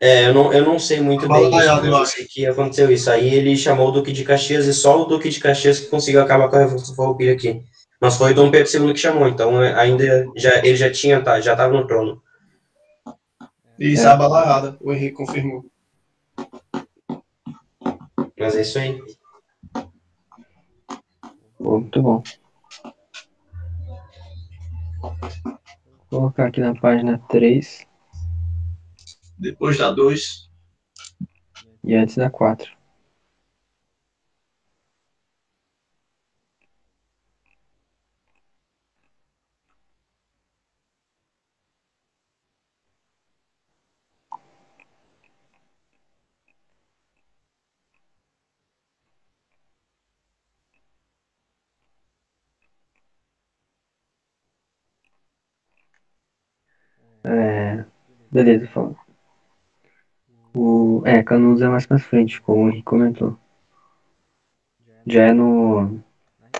É, eu não, eu não sei muito bem disso, eu sei que aconteceu isso. Aí ele chamou o Duque de Caxias e só o Duque de Caxias que conseguiu acabar com a Revolução Farroupilha aqui. Mas foi o Dom Pedro II que chamou, então é, ainda já, ele já tinha, tá, já estava no trono. Isso, É. é a balaiada. O Henrique confirmou. Mas é isso aí. Muito bom. Vou colocar aqui na página 3 Depois da 2. e antes da 4. É, beleza, fala. O, é, Canudos é mais pra frente, como o Henrique comentou. Já é no,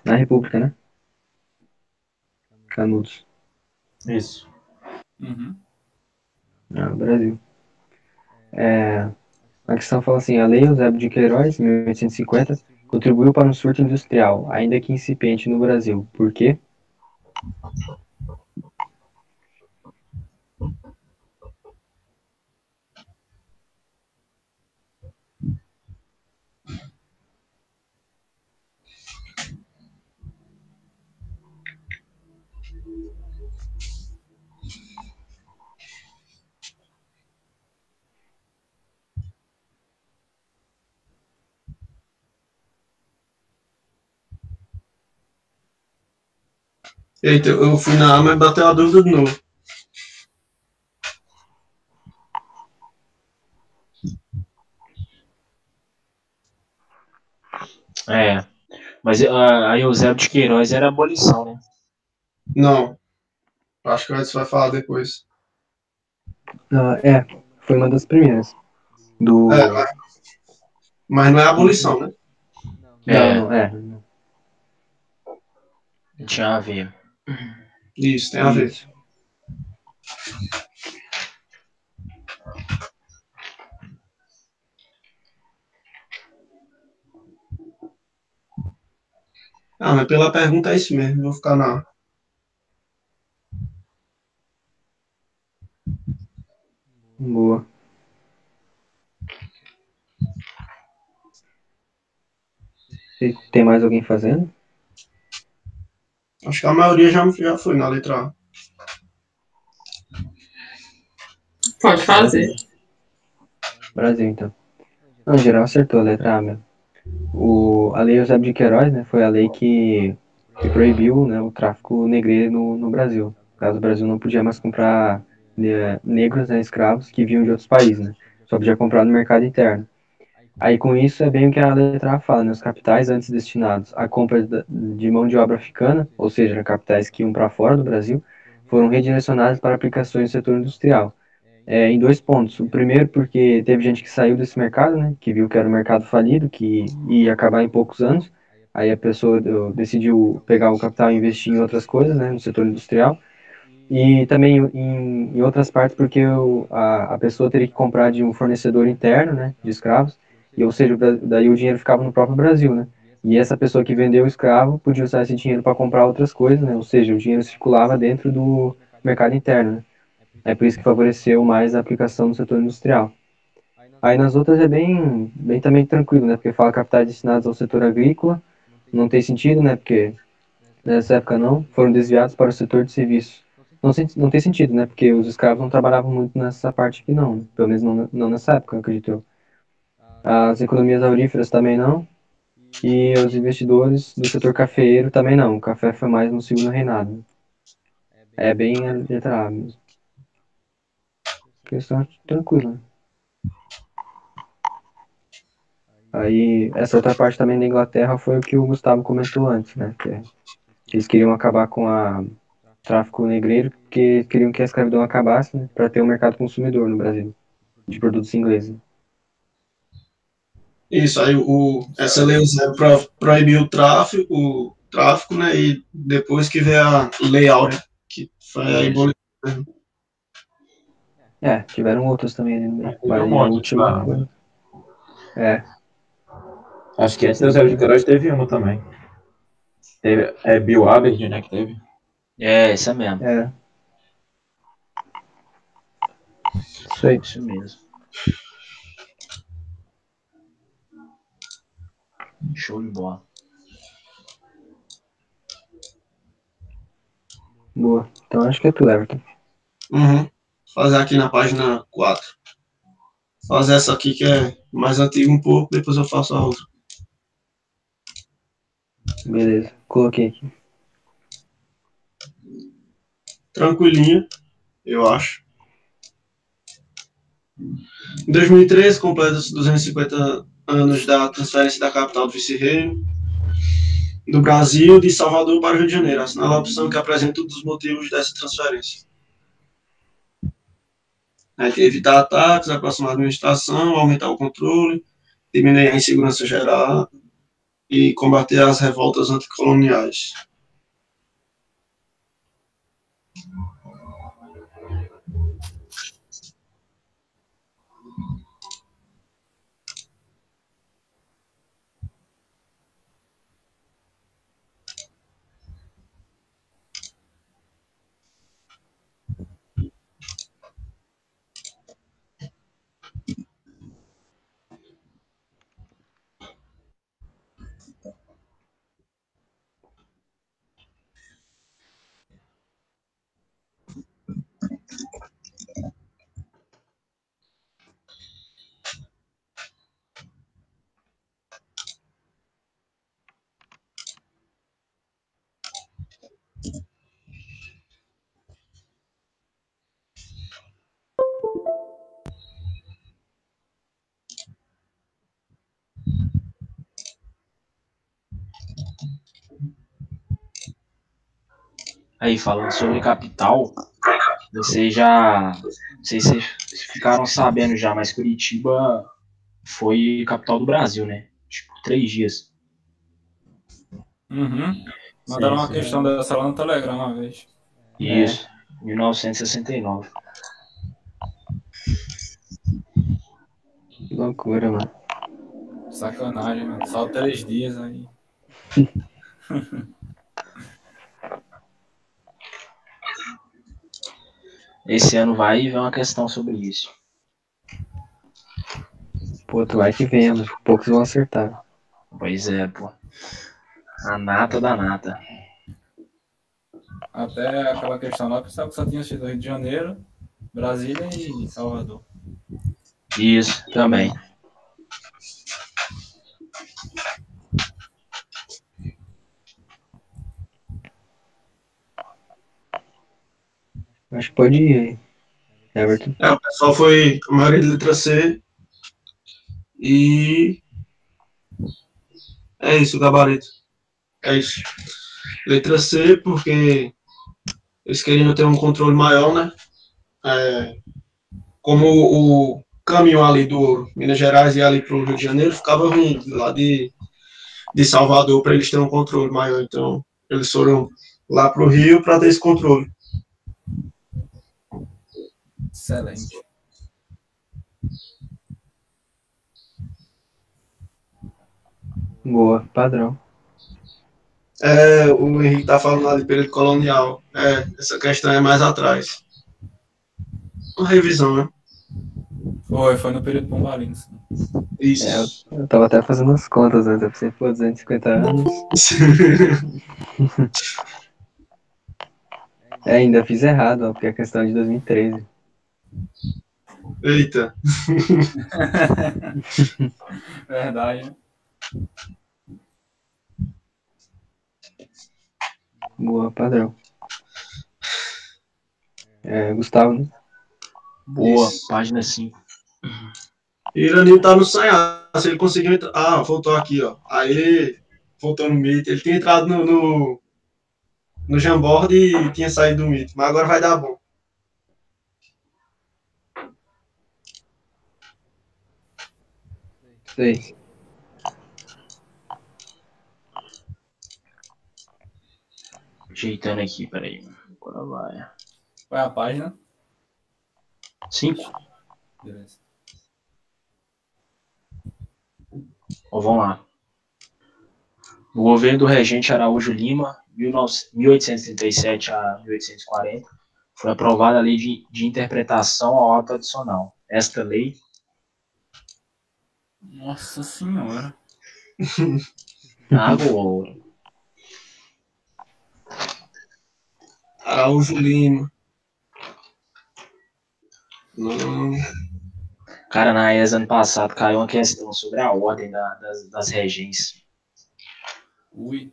na República, né? Canudos. Isso. Uhum. Ah, Brasil. É, a questão fala assim, a Lei Eusébio de Queiroz, 1850, contribuiu para um surto industrial, ainda que incipiente no Brasil. Por quê? Eita, eu fui na A, mas bateu a dúvida de novo. É. Mas a, a Eusébio de Queiroz era abolição, né? Não. Acho que o Edson vai falar depois. Ah, é, foi uma das primeiras. Do. É, mas- não é abolição, né? É. Não, não, é. Tinha a ver. Isso, tem a ver. Ah, mas pela pergunta é isso mesmo. Vou ficar na. Boa. Tem mais alguém fazendo? Acho que a maioria já, já foi na letra A. Pode fazer. Brasil, então. Não, em geral acertou a letra A mesmo. O, a Lei Eusébio de Queiroz, né, foi a lei que, que proibiu né, o tráfico negreiro no, no Brasil. No caso, o Brasil não podia mais comprar né, negros, né, escravos, que vinham de outros países, né? Só podia comprar no mercado interno. Aí, com isso, é bem o que a letra fala, né? Os capitais antes destinados à compra de mão de obra africana, ou seja, capitais que iam para fora do Brasil, foram redirecionados para aplicações no setor industrial é, em dois pontos. O primeiro, porque teve gente que saiu desse mercado, né, que viu que era um mercado falido, que ia acabar em poucos anos. Aí a pessoa decidiu pegar o capital e investir em outras coisas, né, no setor industrial. E também em, em outras partes, porque o, a, a pessoa teria que comprar de um fornecedor interno, né, de escravos, e ou seja, daí o dinheiro ficava no próprio Brasil, né. E essa pessoa que vendeu o escravo podia usar esse dinheiro para comprar outras coisas, né, ou seja, o dinheiro circulava dentro do mercado interno, né. É por isso que favoreceu mais a aplicação no setor industrial. Aí nas outras é bem, bem também tranquilo, né? Porque fala capitais destinados ao setor agrícola, não tem sentido, né? Porque nessa época não, foram desviados para o setor de serviços. Não, não tem sentido, né? Porque os escravos não trabalhavam muito nessa parte aqui não, pelo menos não, não nessa época, acredito eu. As economias auríferas também não, e os investidores do setor cafeeiro também não. O café foi mais no segundo reinado. É bem a letra A mesmo. Questão tranquila. Aí, essa outra parte também da Inglaterra foi o que o Gustavo comentou antes, né? Que eles queriam acabar com a tráfico negreiro, porque queriam que a escravidão acabasse, né? Para ter um mercado consumidor no Brasil, de produtos ingleses. Isso, aí o, essa lei Eusébio pro, proibiu o tráfico, o tráfico, né? E depois que veio a Lei Áurea, que foi a Isso. abolição. É, tiveram outros também ali no meio. Teve Mas um monte, última É, Acho que antes do Eusébio de Queiroz teve uma também. Teve, é Bill Aberd, né, que teve. É, isso mesmo. é. Isso aí. Isso mesmo. Show de bola. Boa. Então acho que é tudo, Everton. Uhum. Fazer aqui na página 4. Fazer essa aqui que é mais antiga um pouco, depois eu faço a outra. Beleza. Coloquei aqui. Tranquilinha, eu acho. Em 2013, completa-se 250 anos da transferência da capital do vice-reino do Brasil de Salvador para o Rio de Janeiro. Assinala a opção que apresenta um dos motivos dessa transferência. Aí tem evitar ataques, aproximar a administração, aumentar o controle, diminuir a insegurança geral e combater as revoltas anticoloniais. Aí, falando sobre capital, vocês já. Não sei se vocês ficaram sabendo já, mas Curitiba foi capital do Brasil, né? Tipo, três dias. Uhum. Mandaram Sim, uma sim. questão dessa lá no Telegram uma vez. Isso, 1969. Que loucura, mano. Sacanagem, mano. Só três dias aí. Esse ano vai e vem uma questão sobre isso. Pô, tu vai que venha, mas poucos vão acertar. Pois é, pô. A nata da nata. Até aquela questão lá, pensava que só tinha sido Rio de Janeiro, Brasília e Salvador. Isso, também. Pode ir aí. Everton. É, o pessoal foi a maioria de letra C. E. É isso, o gabarito. É isso. Letra C, porque eles queriam ter um controle maior, né? É, como o caminho ali do Minas Gerais e ali para o Rio de Janeiro ficava ruim, lá de, de Salvador, para eles terem um controle maior. Então, eles foram lá para o Rio para ter esse controle. Excelente. Boa, padrão. É, o Henrique tá falando lá de período colonial. É, essa questão é mais atrás. Uma revisão, né? Foi, foi no período Pombalino. Isso. Eu tava até fazendo as contas, né? Eu pensei, pô, 250 anos. É, ainda fiz errado, ó, porque a questão é de 2013. Eita. Verdade? Boa, padrão. É, Gustavo, né? Boa, Isso. página 5. Iranil tá no sonhar. Se ele conseguiu entrar. Ah, voltou aqui, ó. Aí, voltou no Meet. Ele tinha entrado no, no, no Jamboard e tinha saído do Meet. Mas agora vai dar bom. Sei. Ajeitando aqui, peraí. Agora vai. Qual é a página? 5? Beleza. Ó, vamos lá. No governo do regente Araújo Lima, 19 1837 a 1840, foi aprovada a lei de, de interpretação ao ato adicional. Esta lei Nossa senhora. Agora. Araújo Lima. Não. Cara, na ESA ano passado caiu uma questão sobre a ordem da- das, das regências. Ui.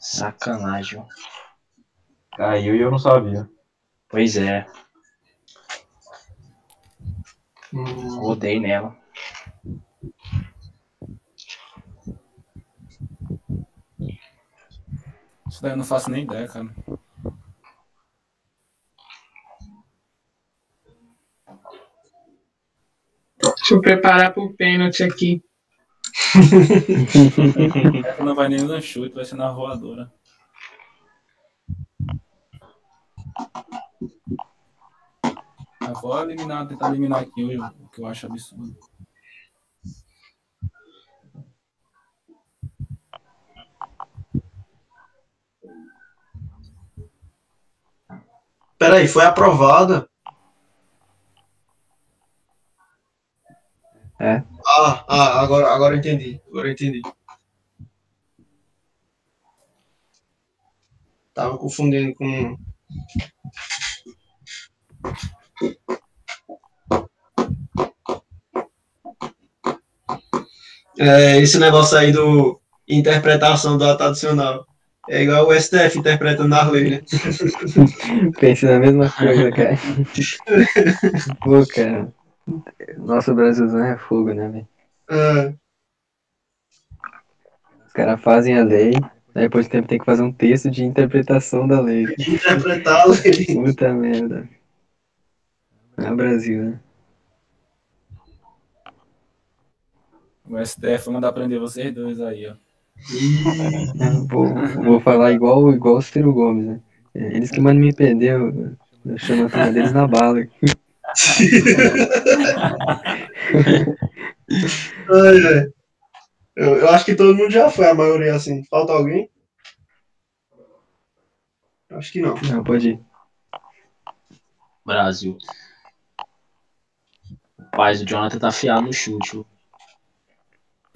Sacanagem. ó. Caiu e eu não sabia. Pois é, Hum, rodei nela. Isso daí eu não faço nem ideia, cara. Deixa eu preparar pro pênalti aqui. Essa não vai nem no chute, vai ser na voadora. Eu vou eliminar, tentar eliminar aqui o que eu acho absurdo. Peraí, foi aprovada? É. Ah, ah agora, agora eu entendi. Agora eu entendi. Tava confundindo com. É, esse negócio aí do interpretação do ato adicional. É igual o STF interpretando as leis, né? Pensei na mesma coisa, cara. Pô, cara. Nosso Brasilzão é fogo, né, velho? Ah, Os caras fazem a lei, Aí depois do tempo tem que fazer um texto de interpretação da lei. Interpretar a lei. Puta merda. É o Brasil, né? O STF vai mandar prender vocês dois aí, ó. Vou, vou falar igual, igual o Ciro Gomes, né? Eles que mandam me prender, eu, eu chamo a turma deles na bala. Ai, ai. Eu, eu acho que todo mundo já foi, a maioria assim. Falta alguém? Acho que não. Não, pode ir. Brasil. Rapaz, o Jonathan tá afiado no chute.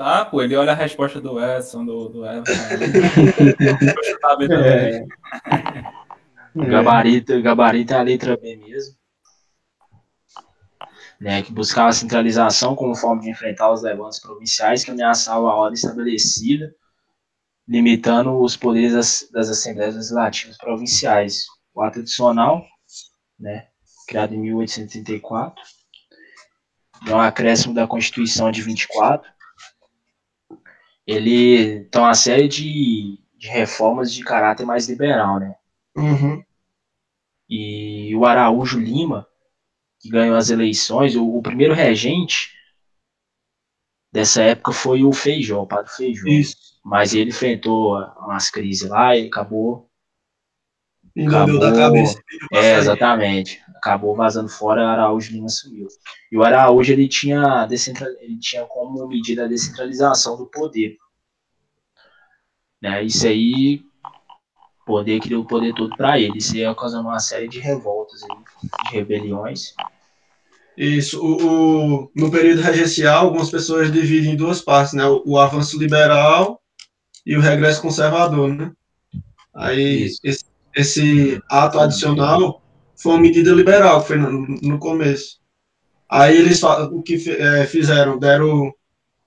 Tá, pô, ele olha a resposta do Edson, do, do Everton. Também. O gabarito, o gabarito é a letra B mesmo. Né, que buscava a centralização como forma de enfrentar os levantes provinciais que ameaçavam a ordem estabelecida, limitando os poderes das, das assembleias legislativas provinciais. O ato adicional, né, criado em 1834, é um acréscimo da Constituição de 24, ele tem uma série de, de reformas de caráter mais liberal, né? Uhum. E o Araújo Lima, que ganhou as eleições, o, o primeiro regente dessa época foi o Feijó, o padre Feijó. Isso. Mas ele enfrentou umas crises lá e acabou. Da Acabou. cabeça. e pediu pra É, exatamente. Acabou vazando fora, Araújo Lima sumiu. E o Araújo ele tinha, ele tinha como medida a descentralização do poder. Né? Isso aí, poder criou o poder todo para ele. Isso aí ocasionou uma série de revoltas, de rebeliões. Isso. O, o- no período regencial, algumas pessoas dividem em duas partes, né? O, o avanço liberal e o regresso conservador, né? Aí, esse, esse ato adicional foi uma medida liberal, que foi no, no começo. Aí eles o que eh, fizeram? Deram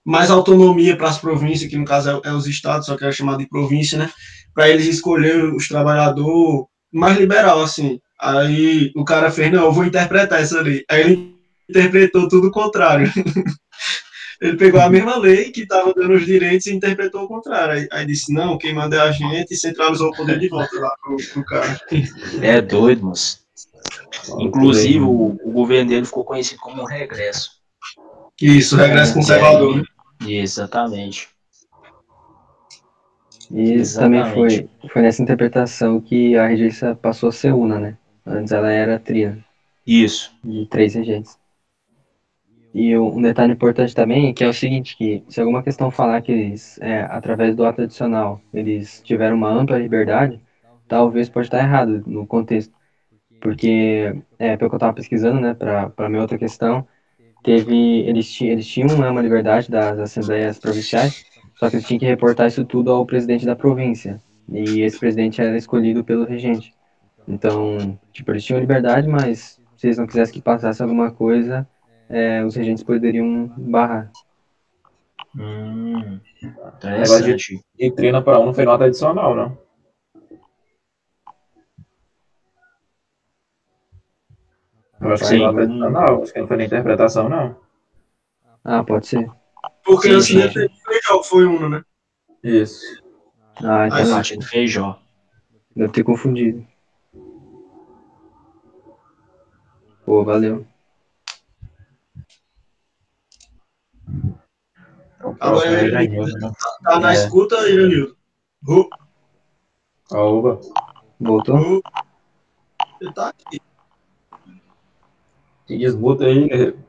mais autonomia para as províncias, que no caso é, é os estados, só que é chamado de província, né? Para eles escolherem os trabalhadores mais liberal, assim. Aí o cara fez, não, eu vou interpretar essa lei. Aí ele interpretou tudo o contrário. ele pegou a mesma lei que estava dando os direitos e interpretou o contrário. Aí, aí disse, não, quem manda é a gente e centralizou o poder de volta lá pro, pro cara. É doido, moço. Inclusive, o, o governo dele ficou conhecido como um regresso. Isso, regresso conservador, né? Exatamente. E isso também Exatamente. foi, foi nessa interpretação que a regência passou a ser una, né? Antes ela era tria, Isso. de três regentes. E um detalhe importante também que é o seguinte, que se alguma questão falar que eles, é, através do ato adicional, eles tiveram uma ampla liberdade, talvez pode estar errado no contexto. Porque, é, pelo que eu estava pesquisando, né, para a minha outra questão, teve, eles, eles tinham né, uma liberdade das assembleias provinciais, só que eles tinham que reportar isso tudo ao presidente da província. E esse presidente era escolhido pelo regente. Então, tipo, eles tinham liberdade, mas se eles não quisessem que passasse alguma coisa, é, os regentes poderiam barrar. Hum, interessante. E treina para um não foi nota adicional, não. Eu acho que Sim. foi nota adicional, acho que não foi nem interpretação, não. Ah, pode ser. Porque Sim, antes sim. dele foi um, né? Isso. Ah, então Mas- A partir do feijó. deve ter confundido. Pô, valeu. Agora Próximo ele- é né? Tá na É. escuta, Iranildo. Ru, Oba. Voltou? ru. Ele tá aqui. Se desmuta aí, guerreiro.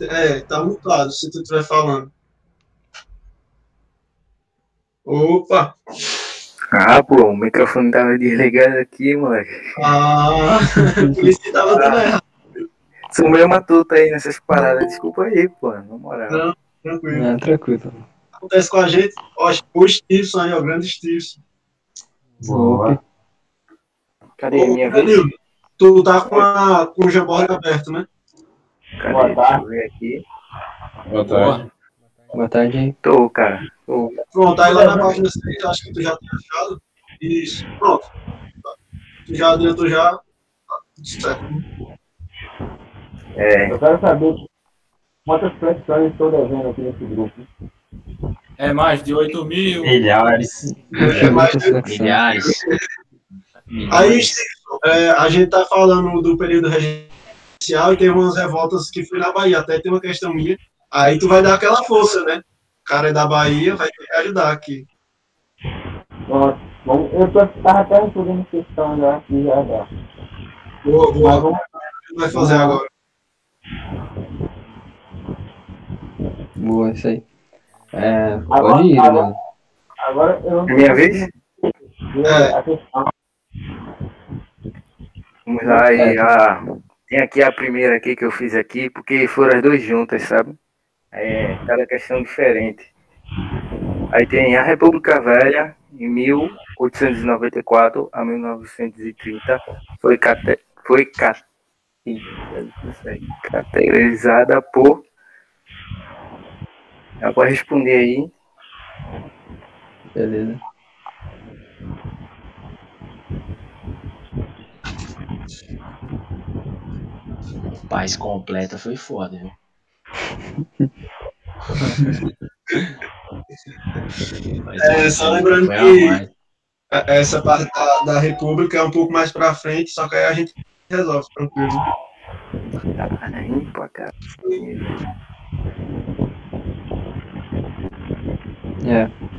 É, tá mutado se tu estiver falando. Opa! Ah, pô, o microfone tava desligado aqui, moleque. Ah, por isso que tava dando errado. Sou meio matuto aí nessas paradas. Desculpa aí, pô, na moral. Não, tranquilo. Ah, tranquilo. Acontece com a gente. Ó, o Stevenson aí, ó, o grande Stevenson. Boa. Cadê a Ô, minha vez? Tu tá com, a, com o Jamboree aberto, né? Cadê? Boa Deixa ver aqui. Boa tarde. Boa tarde aí. Tô, cara. Tô. Pronto, aí lá na página 6, acho que tu já tinha achado. Isso, pronto. Tu já adiantou já. Certo. É, Eu quero saber quantas pessoas estou devendo aqui nesse grupo. É mais de 8 mil. Milhares. É mais de- Milhares. Aí, Stephen, é, a gente tá falando do período regencial e teve umas revoltas que foi na Bahia, até tem uma questão minha. Aí tu vai dar aquela força, né? O cara é da Bahia, vai ter que ajudar aqui. Nossa, vamos- eu tô, tava até respondendo questão já aqui já já. Boa, boa. vamos, O que vai fazer agora? Boa, isso aí. É, Agora- pode ir, agora- mano. agora eu não É minha vez? É. a questão. Vamos lá, aí, a... tem aqui a primeira aqui que eu fiz aqui, porque foram as duas juntas, sabe? É, cada questão diferente. Aí tem a República Velha, em 1894 a 1930, foi, cate... foi cate... categorizada por. Dá pra responder aí. Beleza. Paz completa foi foda, viu? Paz É, só lembrando que-. É, Essa parte da, da República é um pouco mais pra frente, só que aí a gente resolve, tranquilo. Pra cá. É.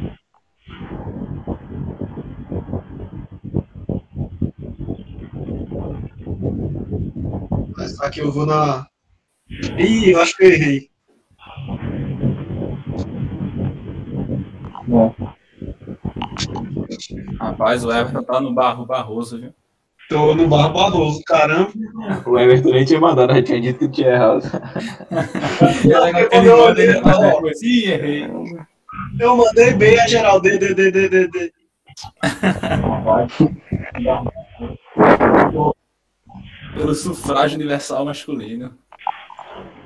Mas aqui eu vou na. Ih, eu acho que eu errei. Rapaz, o Everton tá no barro barroso, viu? Tô no Barro Barroso, caramba. O Everton nem tinha mandado, já tinha dito que tinha errado. Quando eu mandei bem a geral. D, D, D, D, D, D. Pelo sufrágio universal masculino.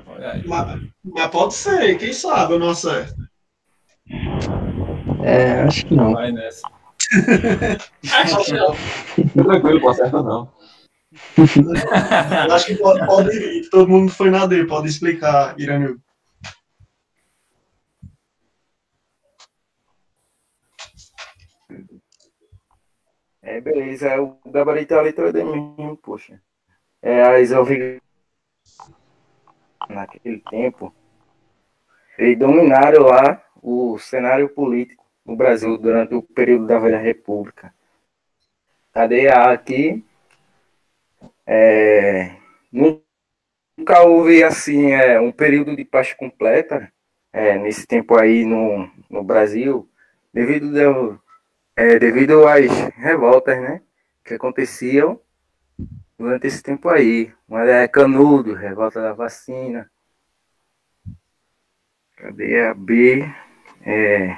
Olha aí. Mas, mas pode ser, quem sabe eu não acerto. É, acho que não. Vai nessa. Tranquilo, pô, acerta não. Eu acho que pode, pode ir. Todo mundo foi na D, pode explicar, Iranil. É, beleza. O gabarito é a letra D mesmo, poxa. É, as obrigações naquele tempo, eles dominaram lá o cenário político no Brasil durante o período da Velha República. Cadê a aqui? É, nunca houve assim é, um período de paz completa é, nesse tempo aí no, no Brasil, devido ao é, devido às revoltas, né, que aconteciam durante esse tempo aí. Uma é Canudo, revolta da vacina. Cadê a B? É...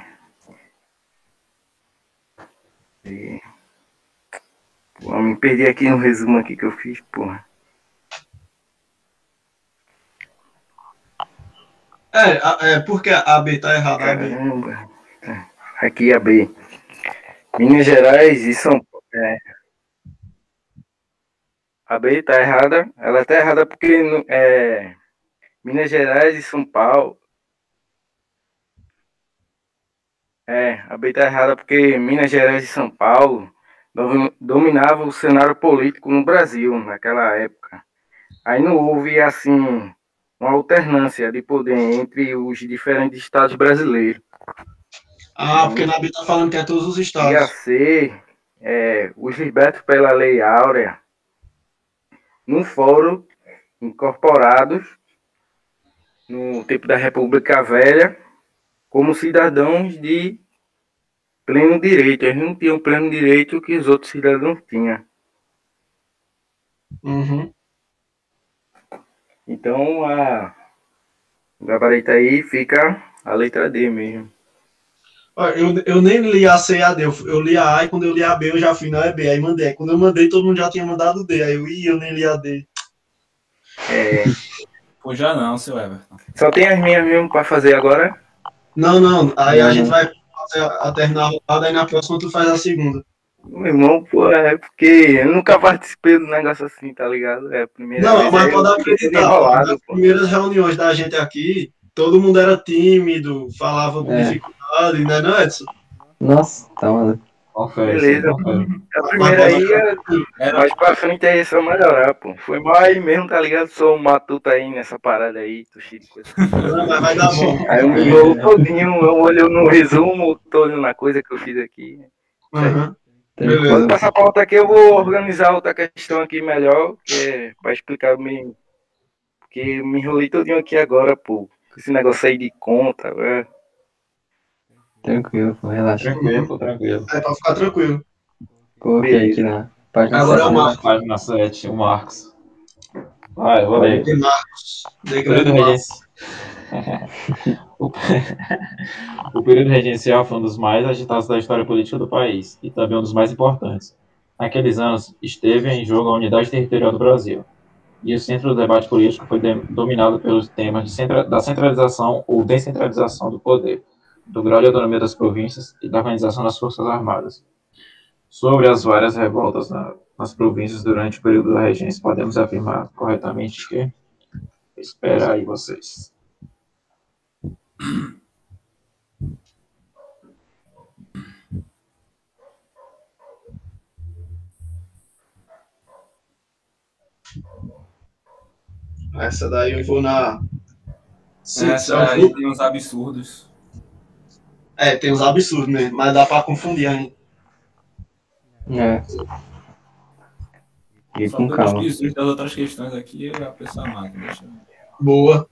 B. Pô, me perdi aqui no resumo aqui que eu fiz, porra. É, é porque a B tá errada. Caramba. Aqui a B. Minas Gerais e São Paulo. É. A B tá errada. Ela tá errada porque é, Minas Gerais e São Paulo. É, a B tá errada porque Minas Gerais e São Paulo dom- dominavam o cenário político no Brasil naquela época. Aí não houve assim uma alternância de poder entre os diferentes estados brasileiros. Ah, porque na B tá falando que é todos os Ia estados. ser é, os libertos pela Lei Áurea não foram incorporados no tempo da República Velha como cidadãos de pleno direito. Eles não tinham pleno direito que os outros cidadãos tinham. Uhum. Então a o gabarito aí fica a letra D mesmo. Eu, eu nem li a C e a D, eu, eu li a A e quando eu li a B eu já fui, não é B, aí mandei. Quando eu mandei, todo mundo já tinha mandado D, aí eu, ih, eu nem li a D. É, Pô, já não, seu Everton. só tem as minhas mesmo para fazer agora. Não, não, aí a Não. gente vai fazer a, a terminar a rodada, aí na próxima tu faz a segunda. Meu irmão, pô, é porque eu nunca participei do negócio assim, tá ligado? É a primeira Não, vez mas pode acreditar, enrolado, nas pô. primeiras reuniões da gente aqui, todo mundo era tímido, falava com É. dificuldade. Ali, né, não, Edson? Nossa, tá maluco. Confere. Beleza. confere. A primeira aí, é- mais pra frente aí é só melhorar, pô. Foi mal aí mesmo, tá ligado? Sou um matuto aí nessa parada aí, tô cheio de coisa. Não, mas vai dar bom. Aí eu me enrolo todinho, eu olho no resumo, tô olhando na coisa que eu fiz aqui. Uhum. Quando Beleza. passar pra outra aqui, eu vou organizar outra questão aqui melhor, que é pra explicar bem. Porque me enrolei todinho aqui agora, pô. Esse negócio aí de conta, velho. Tranquilo, pô, relaxa. Tranquilo, pô, tranquilo. É pra ficar tranquilo. Coloquei aqui na página Agora é o sete. Marcos. Página 7, o Marcos. Vai, vou ler. De Marcos. De O período, grande Marcos. o... o período regencial foi um dos mais agitados da história política do país e também um dos mais importantes. Naqueles anos, esteve em jogo a unidade territorial do Brasil. E o centro do debate político foi de- dominado pelos temas de centra- da centralização ou descentralização do poder, do grau de autonomia das províncias e da organização das Forças Armadas. Sobre as várias revoltas na- nas províncias durante o período da regência, podemos afirmar corretamente que. Espera aí vocês. Essa daí eu vou na. Essa aí tem uns absurdos. É, tem uns absurdos mesmo, mas dá pra confundir ainda. É. E Só com calma. das outras questões aqui, a pessoa mata. Deixa eu... Boa.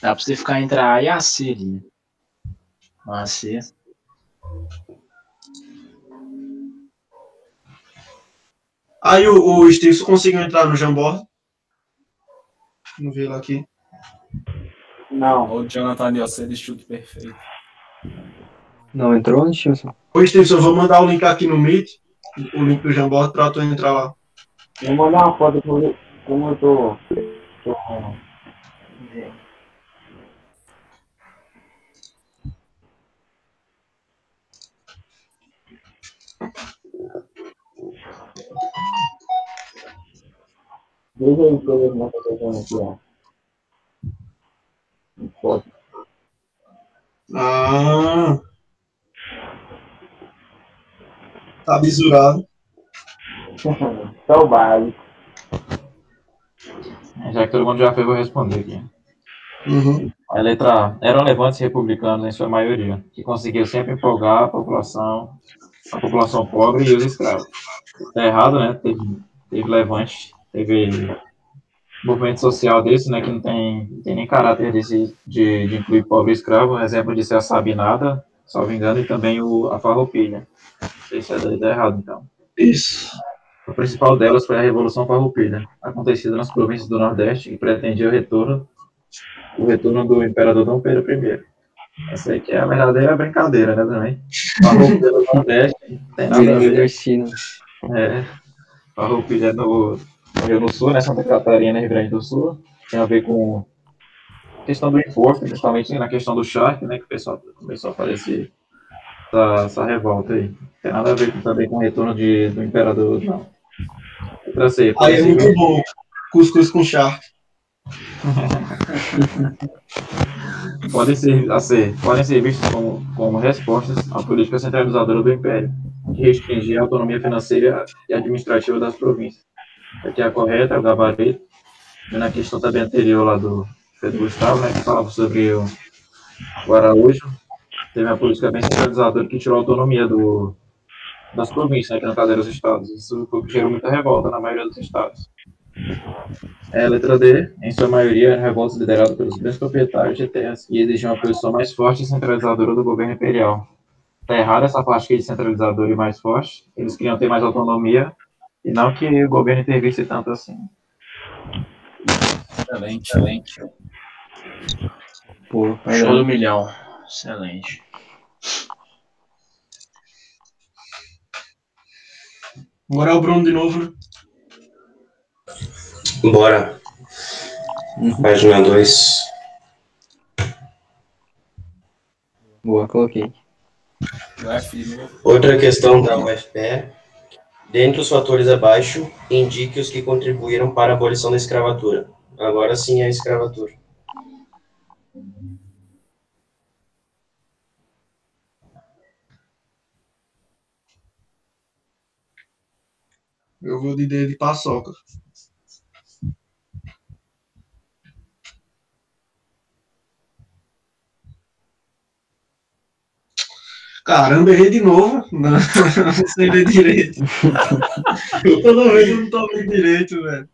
Dá pra você ficar entre a A e a C ali. né? A C. Aí o, o Stevenson conseguiu entrar no Jambor. Não vi ele aqui. Não. O Jonathan você de chute perfeito. Não entrou, Antilson? Ô Stevenson, eu vou mandar o link aqui no Meet. O link do Jambor pra tu entrar lá. Vou mandar uma foto pro- como eu tô. tô... Veja aí ver essa questão aqui, ó. Ah. Tá bisurado. Só o básico. Já que todo mundo já fez, eu vou responder aqui. Uhum. A letra A. Eram levantes republicanos em sua maioria, que conseguiam sempre empolgar a população, a população pobre e os escravos. Tá errado, né? Teve, teve levante, teve movimento social desse, né? Que não tem, não tem nem caráter desse, de, de incluir pobre e escravo. Um exemplo disso é a Sabinada, salvo engano, e também o, a Farroupilha. Isso é daí tá errado, então. Isso. A principal delas foi a Revolução Farroupilha, acontecida nas províncias do Nordeste, que pretendia o retorno, o retorno do imperador Dom Pedro I. Essa aí que é a verdadeira brincadeira, né, também. Farroupilha do Nordeste, não tem nada a ver. É, Farroupilha no, no Rio do Sul, né, Santa Catarina, Rio Grande do Sul, tem a ver com a questão do imposto, principalmente na questão do charque, né, que o pessoal começou a aparecer essa, essa revolta aí. Tem nada a ver também com o retorno de, do imperador, não. Outra C, Aí é muito bom. Cuscuz com charque. podem ser, a C, podem ser vistos como, como respostas à política centralizadora do Império, que restringia a autonomia financeira e administrativa das províncias. Aqui é a correta, é o gabarito. E na questão também anterior lá do Pedro Gustavo, né, que falava sobre o, o Araújo, teve uma política bem centralizadora que tirou a autonomia do, das províncias, né, que no caso eram os estados. Isso que gerou muita revolta na maioria dos estados. É, letra D, em sua maioria, eram revoltas lideradas pelos grandes proprietários de terras e exigiam uma posição mais forte e centralizadora do governo imperial. Está errada essa parte aqui de centralizador e mais forte. Eles queriam ter mais autonomia e não que o governo intervisse tanto assim. Excelente, excelente. Pô, Show do milhão. Excelente. Agora é o Bruno de novo. Bora. Página 2. Boa, coloquei. Outra questão da UFPE. Dentre os fatores abaixo, indique os que contribuíram para a abolição da escravatura. Agora sim é a escravatura. Eu vou de D de paçoca. Caramba, errei de novo. Não, não sei ler direito. Toda vez eu não tô lendo direito, velho.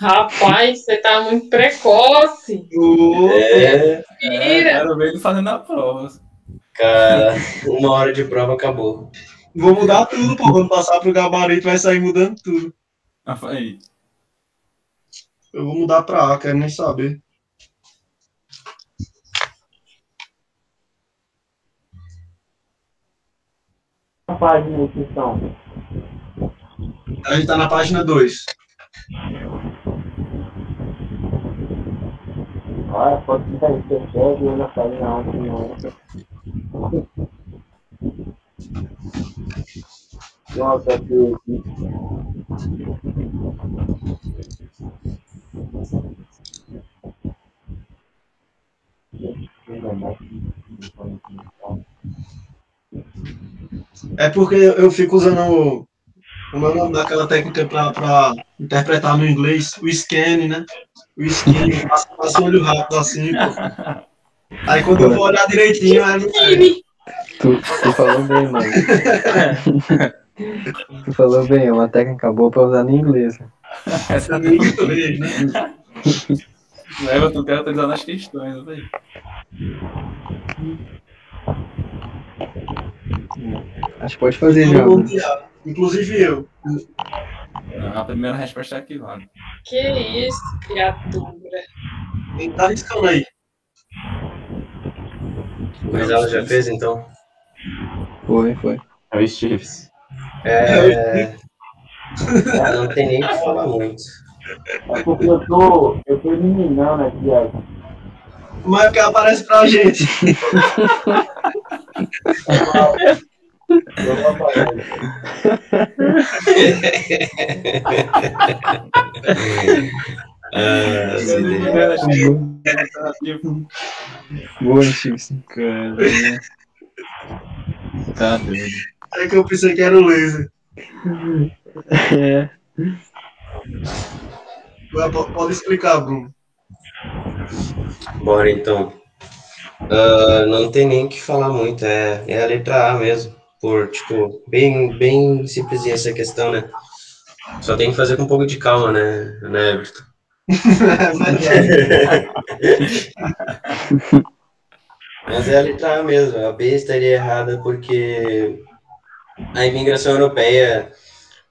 Rapaz, você tá muito precoce. Ô, É, Mentira. Quero ver ele fazendo a prova. cara, uma hora de prova acabou. Vou mudar tudo, pô. Quando passar pro gabarito, vai sair mudando tudo. Ah, aí. Eu vou mudar pra A, quero nem saber. A página que estão. A gente tá na página 2. Olha, pode ficar aí, você pega e eu na página 11 não. Nossa, que É porque eu fico usando o, o meu nome daquela técnica pra, pra interpretar no inglês, o scan, né? O scan, passa, passa o olho rápido assim, pô. Aí quando eu vou olhar direitinho, aí não sei. Tu, tu falou bem, mano. tu falou bem, é uma técnica boa pra usar no inglês. Essa é nem inglês, né? O Everton quer atualizar nas questões, né, velho? Acho que pode fazer já. mano. Inclusive eu. A primeira resposta é aqui, lá. Que isso, criatura. Quem tá arriscando aí? Mas ela já fez, então? Foi, foi. É o Steves. É... Não tem nem o que falar muito. É porque eu tô, eu tô eliminando aqui as. Mas é que aparece pra gente. Ah, Boa, Chips. Cara, tá doido. É que eu pensei que era o laser. É. Pode explicar, Bruno. Bora então. Ah, não tem nem que falar muito, é, é a letra A mesmo. Por, tipo, bem, bem simplesinha essa questão, né? Só tem que fazer com um pouco de calma, né, né Everton? Mas é a letra A mesmo, a B estaria errada porque a imigração europeia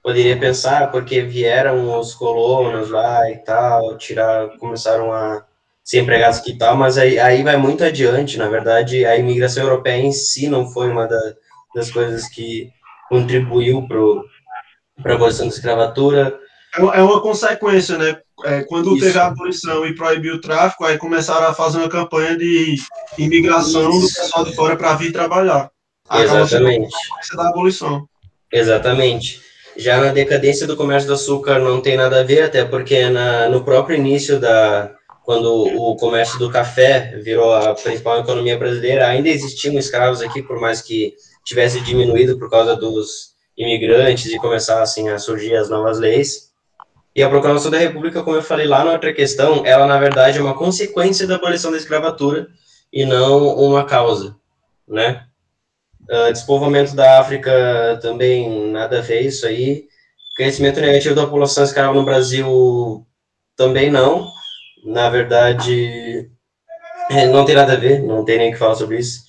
poderia pensar porque vieram os colonos lá e tal, tirar, começaram a ser empregados aqui e tal, mas aí, aí vai muito adiante, na verdade, a imigração europeia em si não foi uma da- das coisas que contribuiu para a abolição da escravatura, É uma- é uma consequência, né? É, quando Isso. teve a abolição e proibiu o tráfico, aí começaram a fazer uma campanha de imigração do Isso. pessoal de fora para vir trabalhar. Acabou exatamente. da abolição. Exatamente. Já na decadência do comércio do açúcar não tem nada a ver, até porque na, no próprio início da quando o comércio do café virou a principal economia brasileira, ainda existiam escravos aqui, por mais que tivesse diminuído por causa dos imigrantes e começassem a surgir as novas leis. E a proclamação da República, como eu falei lá na outra questão, ela na verdade é uma consequência da abolição da escravatura e não uma causa, né? Ah, despovoamento da África também nada a ver isso aí. Crescimento negativo da população escrava no Brasil também não. Na verdade, é, não tem nada a ver, não tem nem o que falar sobre isso.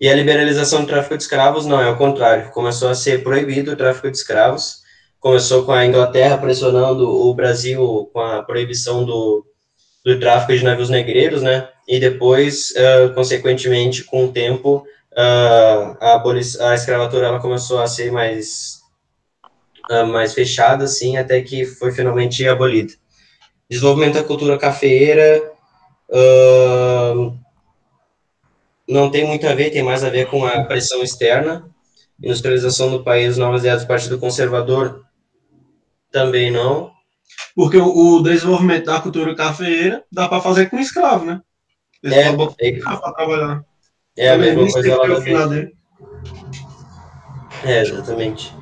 E a liberalização do tráfico de escravos não, é o contrário. Começou a ser proibido o tráfico de escravos. Começou com a Inglaterra pressionando o Brasil com a proibição do, do tráfico de navios negreiros, né? E depois, ah, consequentemente, com o tempo, ah, a, a escravatura ela começou a ser mais ah, mais fechada, assim, até que foi finalmente abolida. Desenvolvimento da cultura cafeeira ah, não tem muito a ver, tem mais a ver com a pressão externa. Industrialização do país, novas ideias do Partido Conservador, também não. Porque o, o desenvolvimento da cultura cafeeira dá para fazer com escravo, né? Eles É, é, escravo pra trabalhar. é a mesma coisa lá dele. É, exatamente.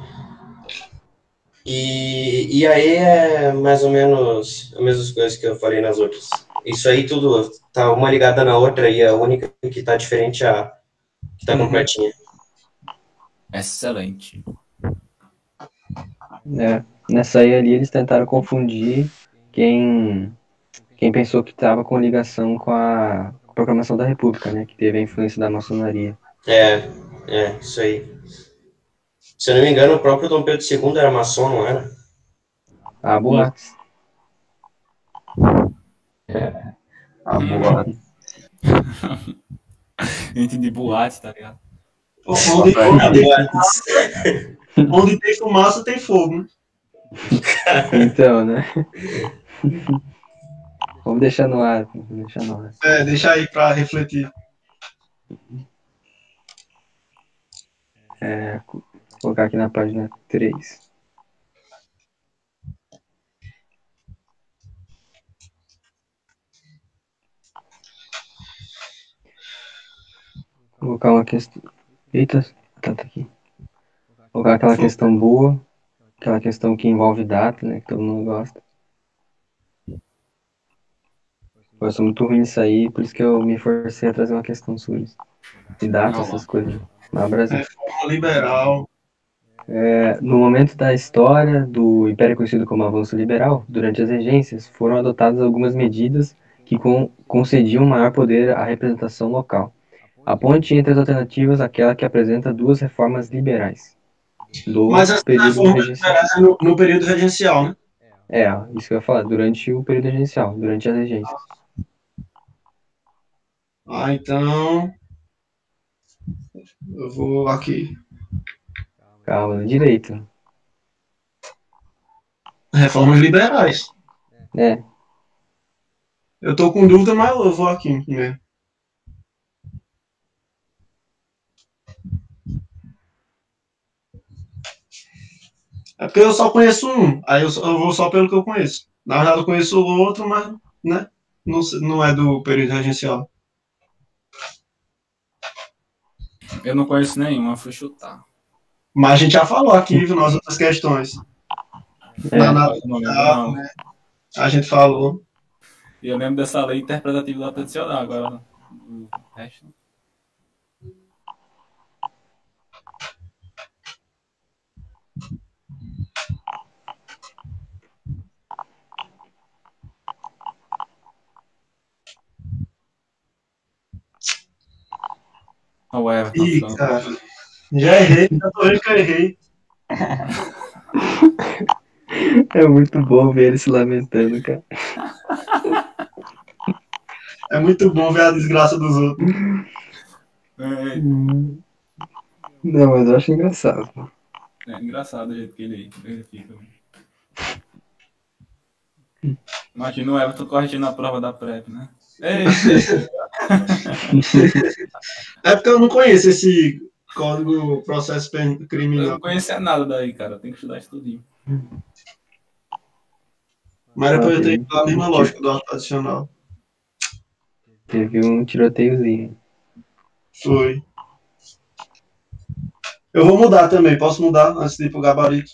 E, e aí é mais ou menos as mesmas coisas que eu falei nas outras. Isso aí tudo tá uma ligada na outra e a única que tá diferente é a que tá Uhum. completinha. Excelente. É, nessa aí ali eles tentaram confundir quem, quem pensou que estava com ligação com a proclamação da República, né? Que teve a influência da maçonaria. É, é, isso aí. Se eu não me engano, o próprio Dom Pedro II era maçom, não era? Ah, boatos. Ah, boa. Gente de boate, tá ligado? Onde, onde, boates. onde tem fumaça, tem fogo. né? Então, né? Vamos deixar no ar, vamos deixar no ar. É, deixa aí para refletir. É, vou colocar aqui na página 3. Vou colocar uma questão. Eita, tá, tá aqui. Vou colocar aquela questão boa, aquela questão que envolve data, né? Que todo mundo gosta. Eu sou muito ruim nisso aí, por isso que eu me forcei a trazer uma questão sobre isso. De data, essas coisas. Lá no Brasil. Reforma liberal. É, no momento da história do Império conhecido como Avanço Liberal, durante as regências, foram adotadas algumas medidas que con- concediam maior poder à representação local. A ponte entre as alternativas aquela que apresenta duas reformas liberais do Mas essa período reforma regencial. liberal é no, no período regencial, né? É, isso que eu ia falar, durante o período regencial, durante as regências. Ah, então. Eu vou aqui. Calma, no direito. Reformas liberais. É, Eu tô com dúvida, mas eu vou aqui mesmo. É porque eu só conheço um, aí eu, só- eu vou só pelo que eu conheço. Na verdade, eu conheço o outro, mas né, não, não é do período regencial. Eu não conheço nenhuma, fui chutar. Mas a gente já falou aqui viu, nas outras questões. é, Na lembro, não. né? A gente falou. E eu lembro dessa lei interpretativa da tradicional, agora o resto. não. Ó, O Everton Ih, falando. cara. Já errei, já tô vendo que eu errei. é muito bom ver ele se lamentando, cara. É muito bom ver a desgraça dos outros. É, Não, mas eu acho engraçado. é engraçado o jeito que ele, ele fica. Imagina o Everton corrigindo a prova da PrEP, né? Ei, É porque eu não conheço esse código processo pen- eu criminal. não conhecia nada daí, cara. Tem que estudar isso tudinho. Mas depois eu tenho a mesma lógica do ato adicional. Teve um tiroteiozinho. Foi. Eu vou mudar também. Posso mudar antes de ir pro gabarito?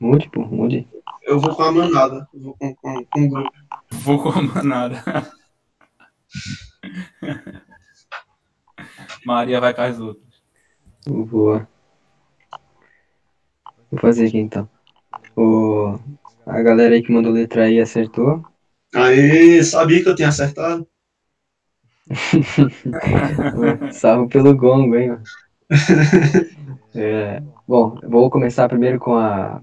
Mude, pô, mude. Eu vou com a manada. Eu vou com, com, com o grupo. Vou com nada. Maria vai com as outras. Boa. Vou fazer aqui então. O... A galera aí que mandou letra aí acertou. Aí, sabia que eu tinha acertado? Salvo pelo gongo, hein? mano. É, bom, vou começar primeiro com, a,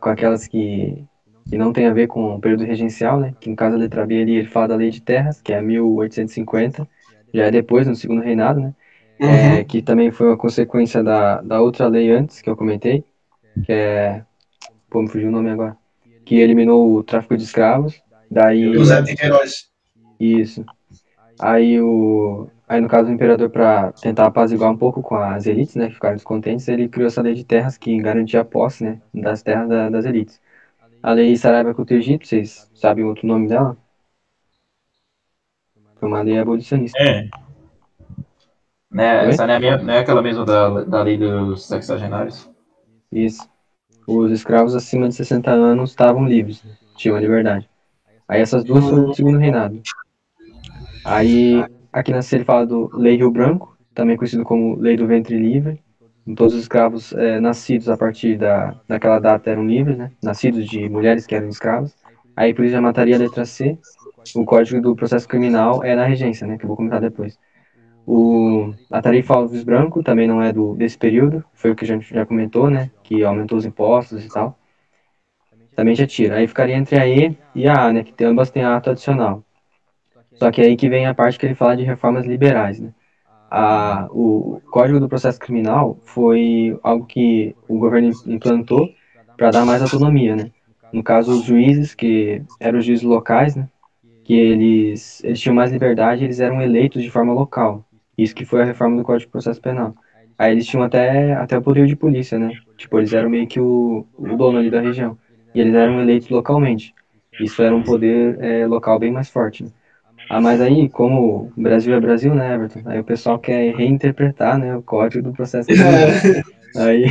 com aquelas que, que não tem a ver com o período regencial, né? Que no caso a letra B ali ele fala da Lei de Terras, que é 1850, já é depois, no segundo reinado, né? É, que também foi uma consequência da, da outra lei antes, que eu comentei, que é. Pô, me fugiu o nome agora. Que eliminou o tráfico de escravos. Daí. De Queiroz. Isso. Aí o. Aí, no caso, o imperador, para tentar apaziguar um pouco com as elites, né, que ficaram descontentes, ele criou essa lei de terras que garantia a posse, né, das terras da- das elites. A lei Saraiva contra o Egito, vocês sabem outro nome dela? Foi uma lei abolicionista. É. Né, Oi? essa não é, minha- não é aquela mesma da, da lei dos sexagenários? Isso. Os escravos acima de 60 anos estavam livres, tinham a liberdade. Aí essas duas foram do segundo reinado. Aí, aqui na série fala do Lei Rio Branco, também conhecido como Lei do Ventre Livre. Todos os escravos eh, nascidos a partir da, daquela data eram livres, né? Nascidos de mulheres que eram escravas. Aí por isso já mataria a letra C. O Código do Processo Criminal é na regência, né? Que eu vou comentar depois. O, a tarifa Alves Branco também não é do, desse período, foi o que a gente já comentou, né? Que aumentou os impostos e tal. Também já tira. Aí ficaria entre a E e a A, né? Que ambas têm ato adicional. Só que é aí que vem a parte que ele fala de reformas liberais, né? A, o Código do Processo Criminal foi algo que o governo implantou para dar mais autonomia, né? No caso, os juízes, que eram os juízes locais, né? Que eles, eles tinham mais liberdade, eles eram eleitos de forma local. Isso que foi a reforma do Código de Processo Penal. Aí eles tinham até, até o poder de polícia, né? Tipo, eles eram meio que o, o dono ali da região. E eles eram eleitos localmente. Isso era um poder eh, local bem mais forte, né? Ah, mas aí, como o Brasil é Brasil, né, Everton? Aí o pessoal quer reinterpretar, né, o código do processo criminal. Aí,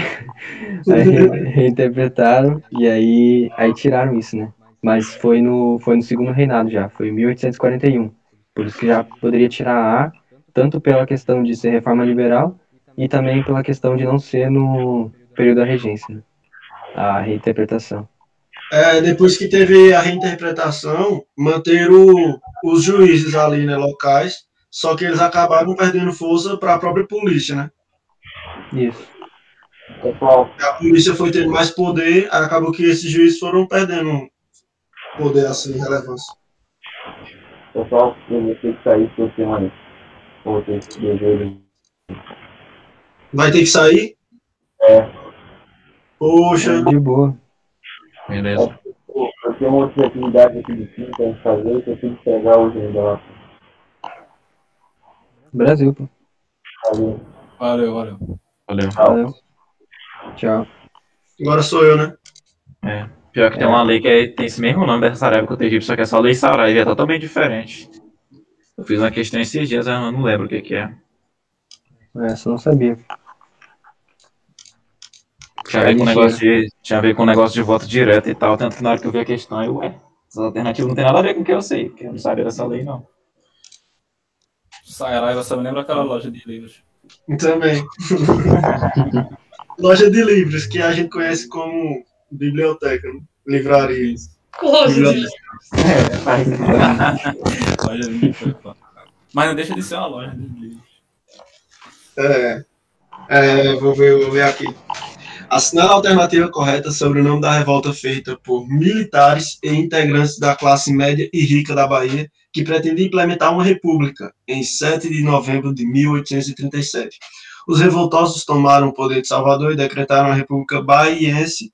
aí re- reinterpretaram e aí, aí tiraram isso, né? Mas foi no, foi no segundo reinado já, foi em 1841. Por isso que já poderia tirar a A, tanto pela questão de ser reforma liberal e também pela questão de não ser no período da regência? A reinterpretação. É, depois que teve a reinterpretação, manteram os juízes ali, né, locais, só que eles acabaram perdendo força para a própria polícia, né? Isso. Pessoal, A polícia foi tendo mais poder, acabou que esses juízes foram perdendo poder, assim, relevância. pessoal, eu vou ter que sair por cima ter que dever. Vai ter que sair? É, Poxa, De boa. Beleza. eu tenho outras atividades aqui de time pra fazer, que eu tenho que pegar hoje ainda lá. Brasil, pô. Valeu. Valeu, valeu. Valeu. Valeu. Tchau. agora sou eu, né? É. Pior que tem uma lei que é- tem esse mesmo nome dessa Saraiva que eu tenho, só que é só lei Saraiva, é totalmente diferente. Eu fiz uma questão esses dias, eu não lembro o que, que é. Essa eu não sabia. Tinha a ver com negócio de, tinha a ver com negócio de voto direto e tal, tanto que na hora que eu vi a questão, eu, ué, essas alternativas não tem nada a ver com o que eu sei, porque eu não sabia dessa lei, não. Saraiva só me lembra aquela loja de livros. Também. Loja de livros, que a gente conhece como biblioteca, né? livraria. Loja livros. Mas não deixa de ser uma loja de livros. É, é, vou, ver, vou ver aqui. Assinar a alternativa correta sobre o nome da revolta feita por militares e integrantes da classe média e rica da Bahia, que pretendia implementar uma república em 7 de novembro de 1837. Os revoltosos tomaram o poder de Salvador e decretaram a República Baiense.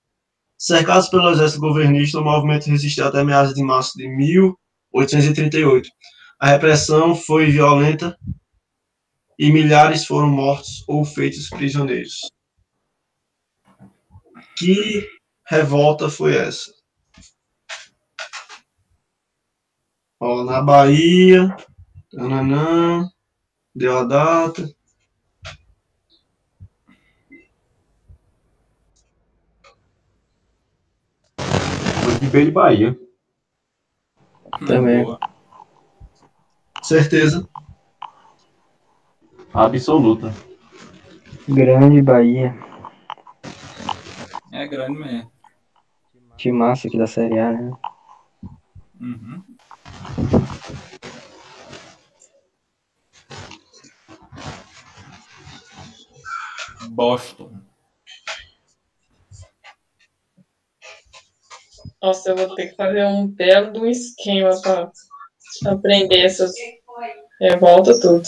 Cercados pelo exército governista, o movimento resistiu até meados de março de 1838. A repressão foi violenta e milhares foram mortos ou feitos prisioneiros. Que revolta foi essa? Ó, na Bahia, tananã, deu a data. Foi de B de Bahia. Também. Boa. Certeza. Absoluta. Grande Bahia. É grande mesmo. Time massa aqui da Série A, né? Uhum. Boston. Nossa, eu vou ter que fazer um belo de um esquema para aprender essas revoltas tudo.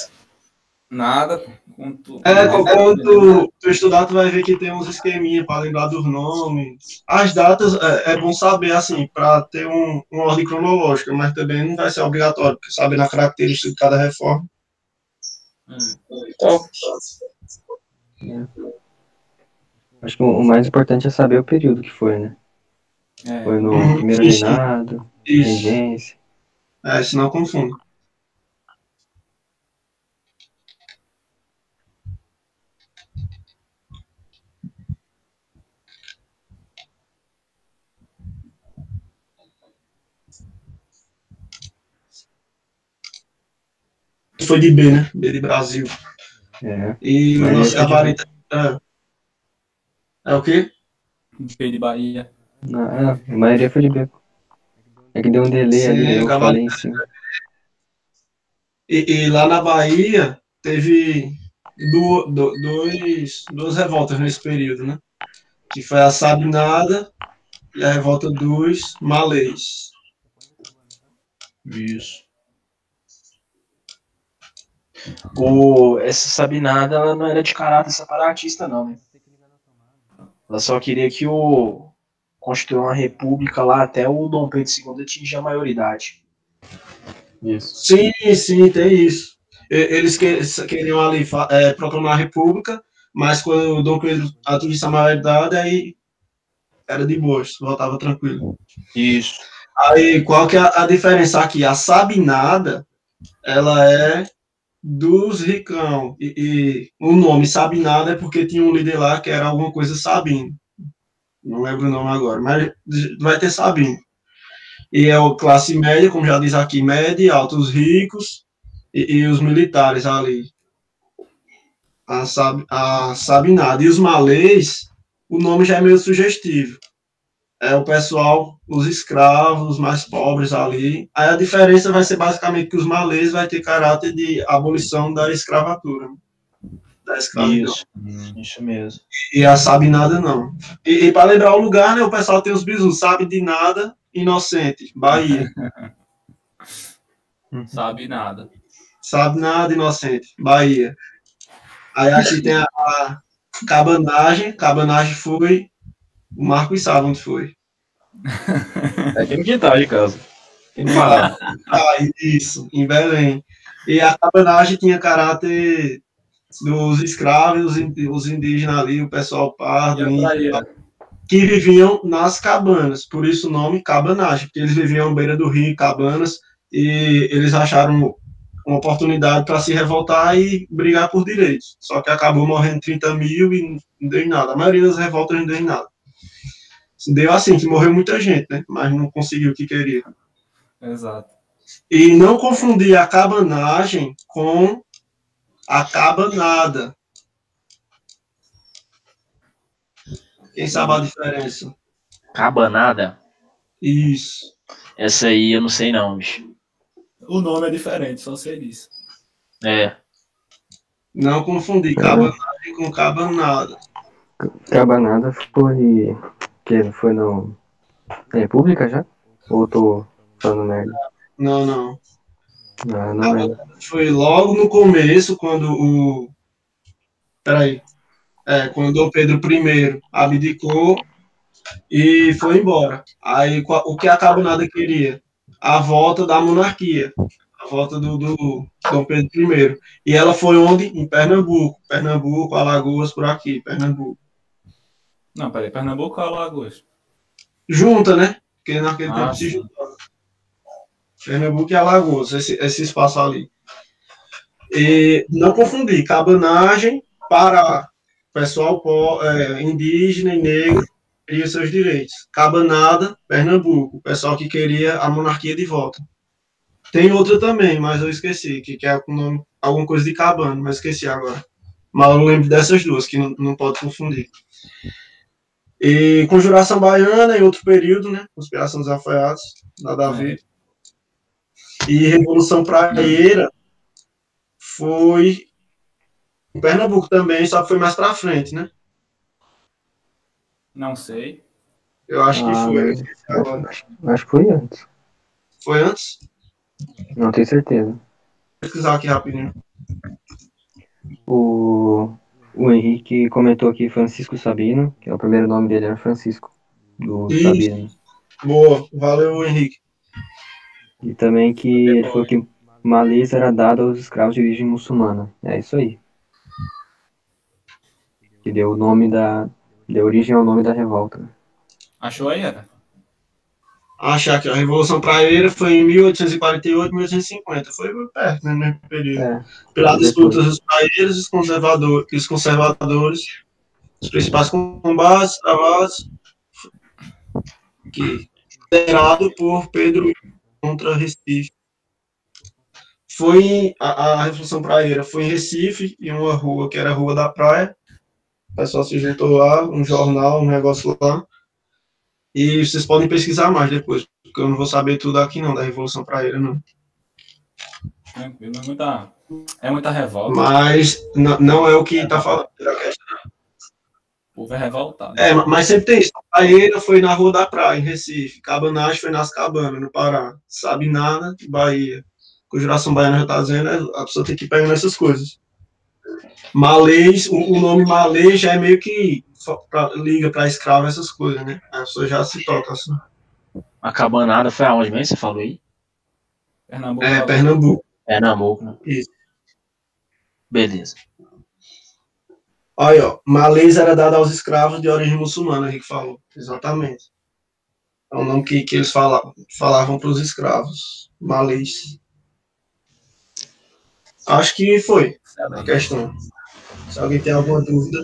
Nada. Com tu... É, quando tu, tu estudar, tu vai ver que tem uns esqueminha para lembrar dos nomes. As datas é, é bom saber, assim, para ter um, uma ordem cronológica, mas também não vai ser obrigatório, porque saber na característica de cada reforma. Então, Acho que o o mais importante é saber o período que foi, né? É, Foi no Uhum, primeiro sim. reinado, Isso. regência. É, senão confundo. Foi de B, né? B de Brasil. É. E o Mas nosso é de gabarito. É. é o quê? P de Bahia. É, a maioria foi de B. É que deu um delay Sim, ali, eu falei em cima. E, e lá na Bahia teve du- du- dois, duas revoltas nesse período, né? Que foi a Sabinada e a revolta dos Malês. Isso. O, essa Sabinada ela não era de caráter separatista, não, né? Ela só queria que o construir uma república lá até o Dom Pedro II atingir a maioridade. Isso. Sim, sim, tem isso. Eles que- queriam ali é, proclamar a república, mas quando o Dom Pedro atingisse a maioridade, aí era de boas, voltava tranquilo. Isso. Aí, qual que é a a diferença aqui? A Sabinada, ela é dos ricão. E, e o nome Sabinada é porque tinha um líder lá que era alguma coisa Sabino. Não lembro o nome agora, mas vai ter Sabino. E é o classe média, como já diz aqui, média, altos ricos e, e os militares ali. A, Sab, a Sabinada. E os malês, o nome já é meio sugestivo é o pessoal, os escravos, os mais pobres ali. Aí a diferença vai ser basicamente que os malês vai ter caráter de abolição da escravatura. Da escravidão. Isso. Isso mesmo. E a sabe nada não. E, e para lembrar o lugar, né, o pessoal tem os bisus, sabe de nada, inocente, Bahia. Sabe nada. Sabe nada, inocente, Bahia. Aí aqui tem a, a cabanagem, cabanagem foi, o Marcos sabe onde foi. É aqui no quintal de casa. Que. Ah, isso, em Belém. E a cabanagem tinha caráter dos escravos, os in- os indígenas ali, o pessoal pardo, índio, que viviam nas cabanas, por isso o nome cabanagem, porque eles viviam à beira do rio, cabanas, e eles acharam uma oportunidade para se revoltar e brigar por direitos. Só que acabou morrendo 30 mil e não deu em nada. A maioria das revoltas não deu em nada. Deu assim, que morreu muita gente, né? Mas não conseguiu o que queria. Exato. E não confundir a cabanagem com a cabanada. Quem sabe a diferença? Cabanada? Isso. Essa aí eu não sei não, bicho. O nome é diferente, só sei disso. É. Não confundir cabanagem com cabanada. Cabanada foi. Que foi no. Na República já? Ou eu tô falando merda? Não, não. Ah, não lembro. Foi logo no começo, quando o. Peraí. É, quando Dom Pedro I abdicou e foi embora. Aí o que a cabanada queria? A volta da monarquia. A volta do, do Dom Pedro I. E ela foi onde? Em Pernambuco. Pernambuco, Alagoas, por aqui, Pernambuco. Não, peraí, Pernambuco ou Alagoas? Junta, né? Porque naquele Ah, tempo se sim. juntava. Pernambuco e Alagoas, esse, esse espaço ali. E não confundir, cabanagem para pessoal é, indígena e negro queria seus direitos. Cabanada, Pernambuco, pessoal que queria a monarquia de volta. Tem outra também, mas eu esqueci, que, que é nome, alguma coisa de cabana, mas esqueci agora. Mas eu lembro dessas duas, que não, não pode confundir. E Conjuração Baiana em outro período, né? Conspiração dos Alfaiates, nada a ver. E Revolução Praieira foi em Pernambuco também, só que foi mais pra frente, né? Não sei. Eu acho que Ah, foi. mas- Acho, acho que foi antes. Foi antes? Não tenho certeza. Vou pesquisar aqui rapidinho. O, o Henrique comentou aqui Francisco Sabino, que é o primeiro nome dele era Francisco, do Isso. Sabino. Boa, valeu, Henrique. E também que ele falou que malês era dado aos escravos de origem muçulmana. É isso aí. Que deu o nome da. Deu origem ao nome da revolta. Achou aí, Era? Achar que a Revolução Praieira foi em 1848, 1850. Foi perto, né, mesmo período. É. Pela Depois. disputa dos praeiros e os conservadores, os conservadores, os principais combates travados, que liderado por Pedro contra Recife. Foi a, a Revolução Praieira foi em Recife, em uma rua que era a Rua da Praia. O pessoal se juntou lá, um jornal, um negócio lá. E vocês podem pesquisar mais depois, porque eu não vou saber tudo aqui não, da Revolução Praieira, não. Tranquilo, é muita, é muita revolta. Mas n- não é o que está falando. O povo é revoltado. É, mas sempre tem isso. A Praieira foi na Rua da Praia, em Recife. Cabanagem foi nas Cabanas, no Pará. Sabe nada, Bahia. Conjuração Baiana já está dizendo, é, a pessoa tem que ir pegando essas coisas. Malês, o, o nome malês já é meio que pra- liga para escravo essas coisas, né? A pessoa já se toca assim. A cabanada foi aonde mesmo? Você falou aí? Pernambuco. É, Pernambuco. Pernambuco, né? Isso. Beleza. Aí, ó, malês era dado aos escravos de origem muçulmana, Henrique falou. Exatamente. É o nome que, que eles falavam, falavam para os escravos. Malês. Acho que foi a questão. Se alguém tem alguma dúvida,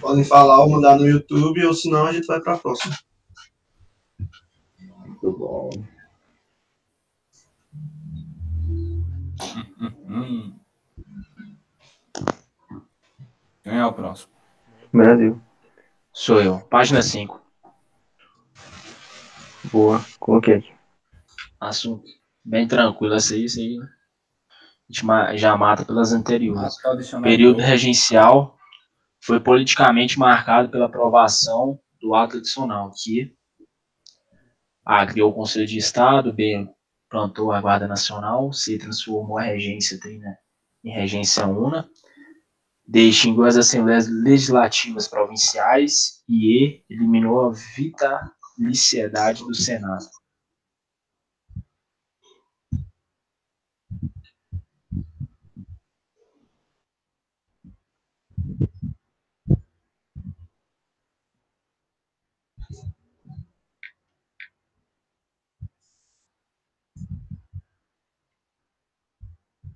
podem falar ou mandar no YouTube, ou senão a gente vai para a próxima. Muito bom. Hum. Quem é o próximo? Brasil. Sou eu. Página 5. Boa. Coloquei aqui. Assunto bem tranquilo. Essa aí, essa aí. A gente já mata pelas anteriores. O período regencial foi politicamente marcado pela aprovação do ato adicional, que A. criou o Conselho de Estado, B. plantou a Guarda Nacional, C. transformou a regência trina em regência una, D. extinguiu as assembleias legislativas provinciais e eliminou a vitaliciedade do Senado.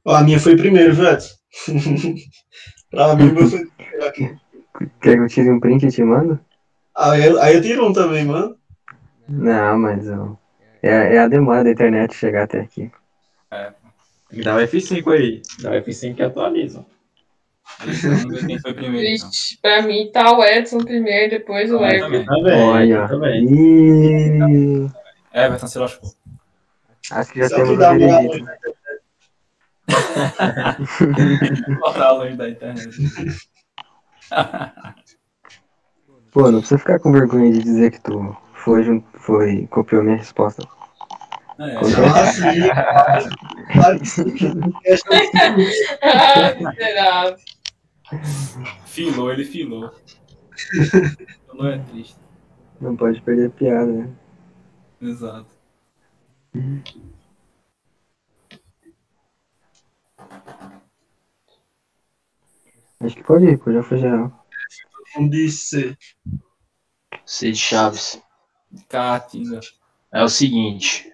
A minha foi primeiro, Edson? pra mim, aqui. Quer que eu tire um print e te mando? Aí, eu- aí eu tiro um também, mano. Não, mas eu... é, é a demora da internet chegar até aqui. Tem que dar o F5 aí. Dá o F5 que atualiza. Quem foi primeiro. então. Vixe, pra mim tá o Edson primeiro, depois o Ah, Everton. também. Também. Olha. Também. Ih, Everton se lascou. acho que já Só temos que o dá uma Botar longe da internet. Pô, não precisa ficar com vergonha de dizer que tu foi, foi copiou minha resposta. É, miserável. filou, ele filou. Não é triste. Não pode perder a piada, né? Exato. Acho que pode ir, pô, já foi geral. Um de C. C de Chaves. Caatinga. É o seguinte.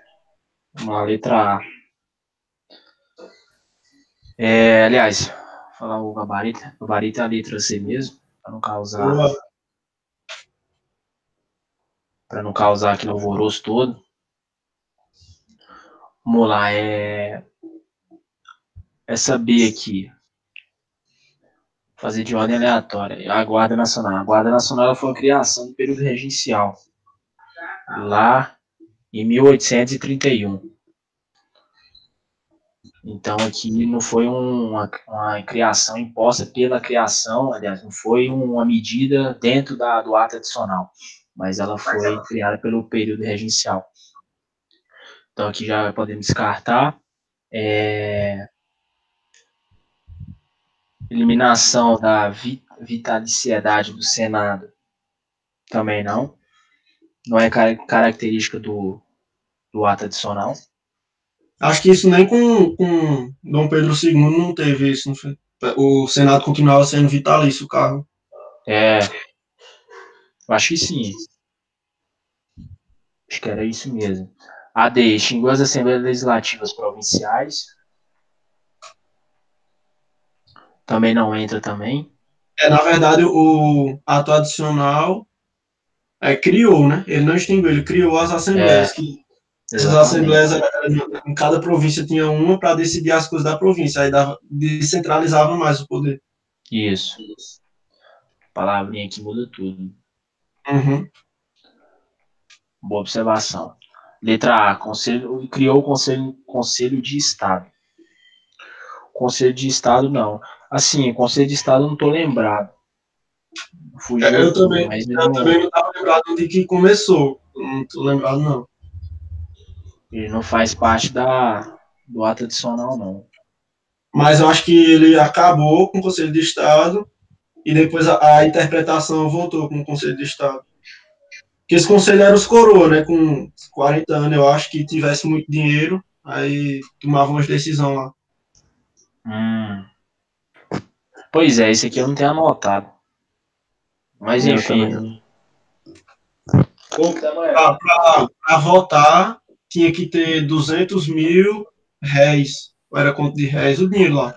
Vamos lá, letra A. É, aliás, vou falar o gabarito. O gabarito é a letra C mesmo, para não causar, Boa. para não causar aquele alvoroço todo. Vamos lá, é essa B aqui. Fazer de ordem aleatória. A Guarda Nacional. A Guarda Nacional foi uma criação do período regencial. Lá em 1831. Então aqui não foi um- uma, uma criação imposta pela criação, aliás, não foi uma medida dentro da, do ato adicional, mas ela foi criada pelo período regencial. Então aqui já podemos descartar. É, eliminação da vi- vitaliciedade do Senado também não. Não é car- característica do, do ato adicional. Acho que isso nem com, com Dom Pedro II não teve isso. Não foi? O Senado continuava sendo vitalício o cargo. É. Acho que sim. Acho que era isso mesmo. AD extinguiu as Assembleias Legislativas Provinciais. Também não entra também. É, na verdade, o ato adicional é, criou, né? Ele não extinguiu, ele criou as assembleias. É, que essas assembleias, em cada província tinha uma para decidir as coisas da província. Aí dava, descentralizava mais o poder. Isso. Palavrinha aqui muda tudo. Uhum. Boa observação. Letra A. Conselho, criou o Conselho, Conselho de Estado. Conselho de Estado, não. Assim, Conselho de Estado eu não tô lembrado. Fugiu, É, eu também, mas eu não- também não estava lembrado de que começou. Não tô lembrado, não. ele não faz parte da, do ato adicional, não. Mas eu acho que ele acabou com o Conselho de Estado e depois a, a interpretação voltou com o Conselho de Estado. Porque esse conselho era os coroa, né? Com 40 anos, eu acho que tivesse muito dinheiro, aí tomavam as decisões lá. Hum. Pois é, esse aqui eu não tenho anotado. Mas Eu enfim. também. Para votar, tinha que ter 200 mil réis, ou era conta de réis, o dinheiro lá.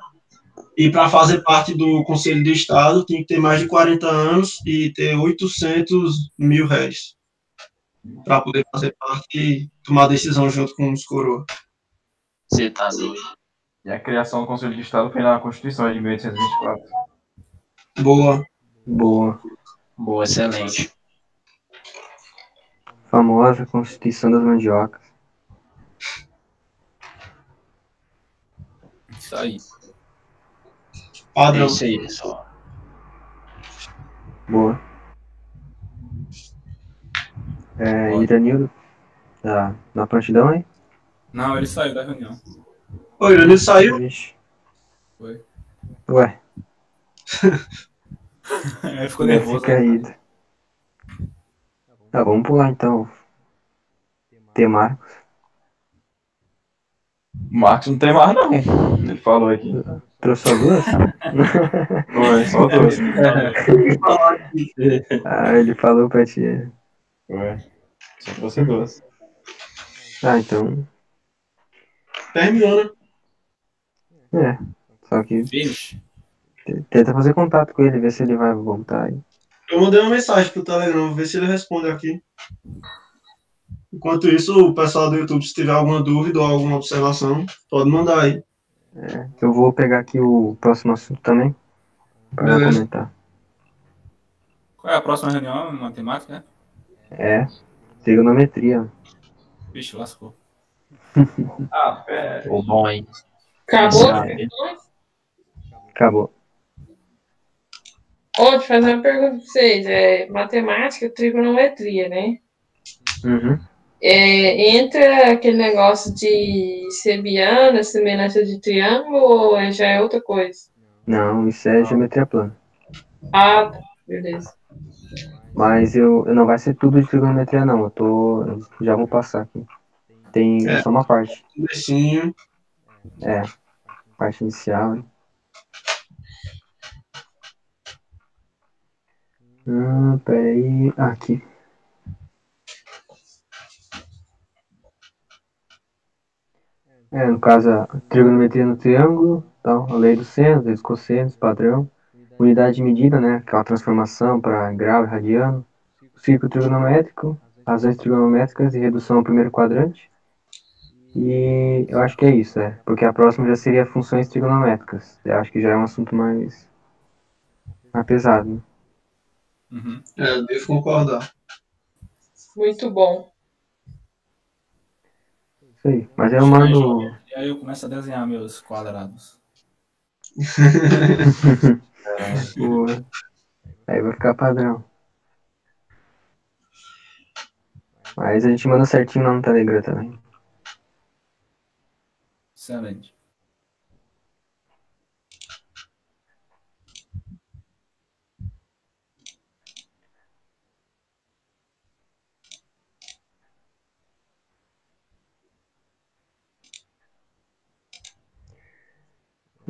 E para fazer parte do Conselho de Estado, tinha que ter mais de 40 anos e ter 800 mil réis. Para poder fazer parte e tomar decisão junto com os coroas. Você tá doido. E a criação do Conselho de Estado foi na Constituição de 1824. Boa. Boa. Boa, excelente. Famosa Constituição das Mandiocas. Isso aí. É Padrão. isso aí, pessoal. Boa. É, Iranildo, tá na prontidão aí? Não, ele saiu da reunião. Oi, ele saiu? Vixe. Foi. Ué, Ele ficou nervoso. ter caído. Tá, vamos pular então. Temar. O Marcos não tem mais, não. Ele falou aqui. Trouxe só duas? Foi, só dois. ah, ele falou pra ti. Foi. Só trouxe duas. Ah, então. Terminou, né? É. Só que Finish. tenta fazer contato com ele, ver se ele vai voltar aí. Eu mandei uma mensagem pro Telegram, vou ver se ele responde aqui. Enquanto isso, o pessoal do YouTube, se tiver alguma dúvida ou alguma observação, pode mandar aí. Eu vou pegar aqui o próximo assunto também. Pra Beleza. comentar. Qual é a próxima reunião? Matemática, né? É. Trigonometria. Vixe, lascou. Ah, pera. Ficou bom, hein? Acabou? Ah, Acabou. Ô, deixa eu fazer uma pergunta pra vocês. É, matemática, trigonometria, né? Uhum. É, entra aquele negócio de sebiana, semelhança de triângulo, ou é- já é outra coisa? Não, isso é geometria plana. Ah, tá. Beleza. Mas eu, eu não vai ser tudo de trigonometria, não. Eu tô. eu já vou passar aqui. Tem É. só uma parte. Deixinho. É. Parte inicial. hein? Hum, peraí. Ah, aqui. É, no caso, a trigonometria no triângulo, então, a lei dos senos, dos cossenos, padrão. Unidade de medida, né? Aquela transformação para grau e radiano. Círculo trigonométrico, razões trigonométricas e redução ao primeiro quadrante. E eu acho que é isso, é. Porque a próxima já seria funções trigonométricas. Eu acho que já é um assunto mais, mais pesado, né? Uhum. É, devo concordar. Muito bom. Isso aí. Mas eu mando. E aí eu começo a desenhar meus quadrados. Boa. Aí vai ficar padrão. Mas a gente manda certinho lá no Telegram também. Excelente.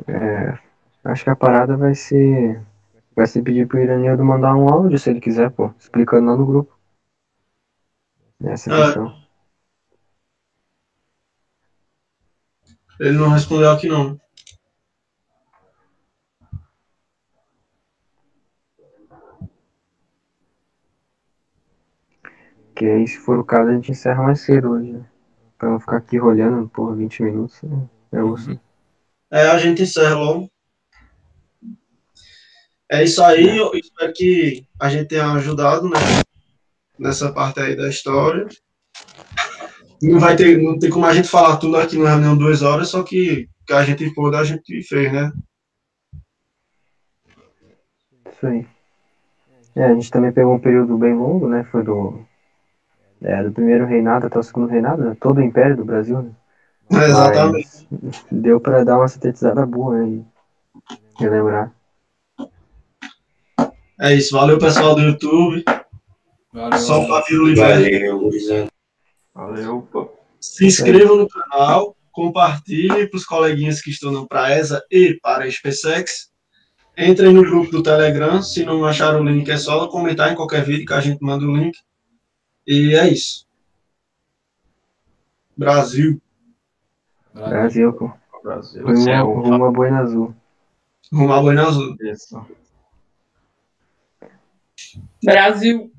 É, acho que a parada vai ser. Vai ser pedir pro Iranildo mandar um áudio se ele quiser, pô, explicando lá no grupo. Essa Ah. questão. Ele não respondeu aqui não. Que aí, se for o caso, a gente encerra mais cedo hoje, né? Pra não ficar aqui rolando por 20 minutos. né? É osso. É, a gente encerra logo. É isso aí, eu espero que a gente tenha ajudado, né? Nessa parte aí da história. Não vai ter, não tem como a gente falar tudo aqui na reunião duas horas, só que que a gente pôde, a gente fez, né? Isso aí. É, a gente também pegou um período bem longo, né? Foi do, é, do primeiro reinado até o segundo reinado, né? Todo o Império do Brasil, né? É, exatamente. Mas deu pra dar uma sintetizada boa aí. Relembrar. É isso, valeu pessoal do YouTube. Valeu. Só o Fabio Oliveira. Valeu, gurizada. Valeu, pô. Se inscrevam no canal, compartilhem para os coleguinhas que estão no Praesa e para a SpaceX. Entrem no grupo do Telegram. Se não acharam o link, é só comentar em qualquer vídeo que a gente manda o link. E é isso. Brasil. Brasil, pô. Brasil. Rumo, rumo a Boina Azul. Rumo à Boina Azul. Isso. Brasil.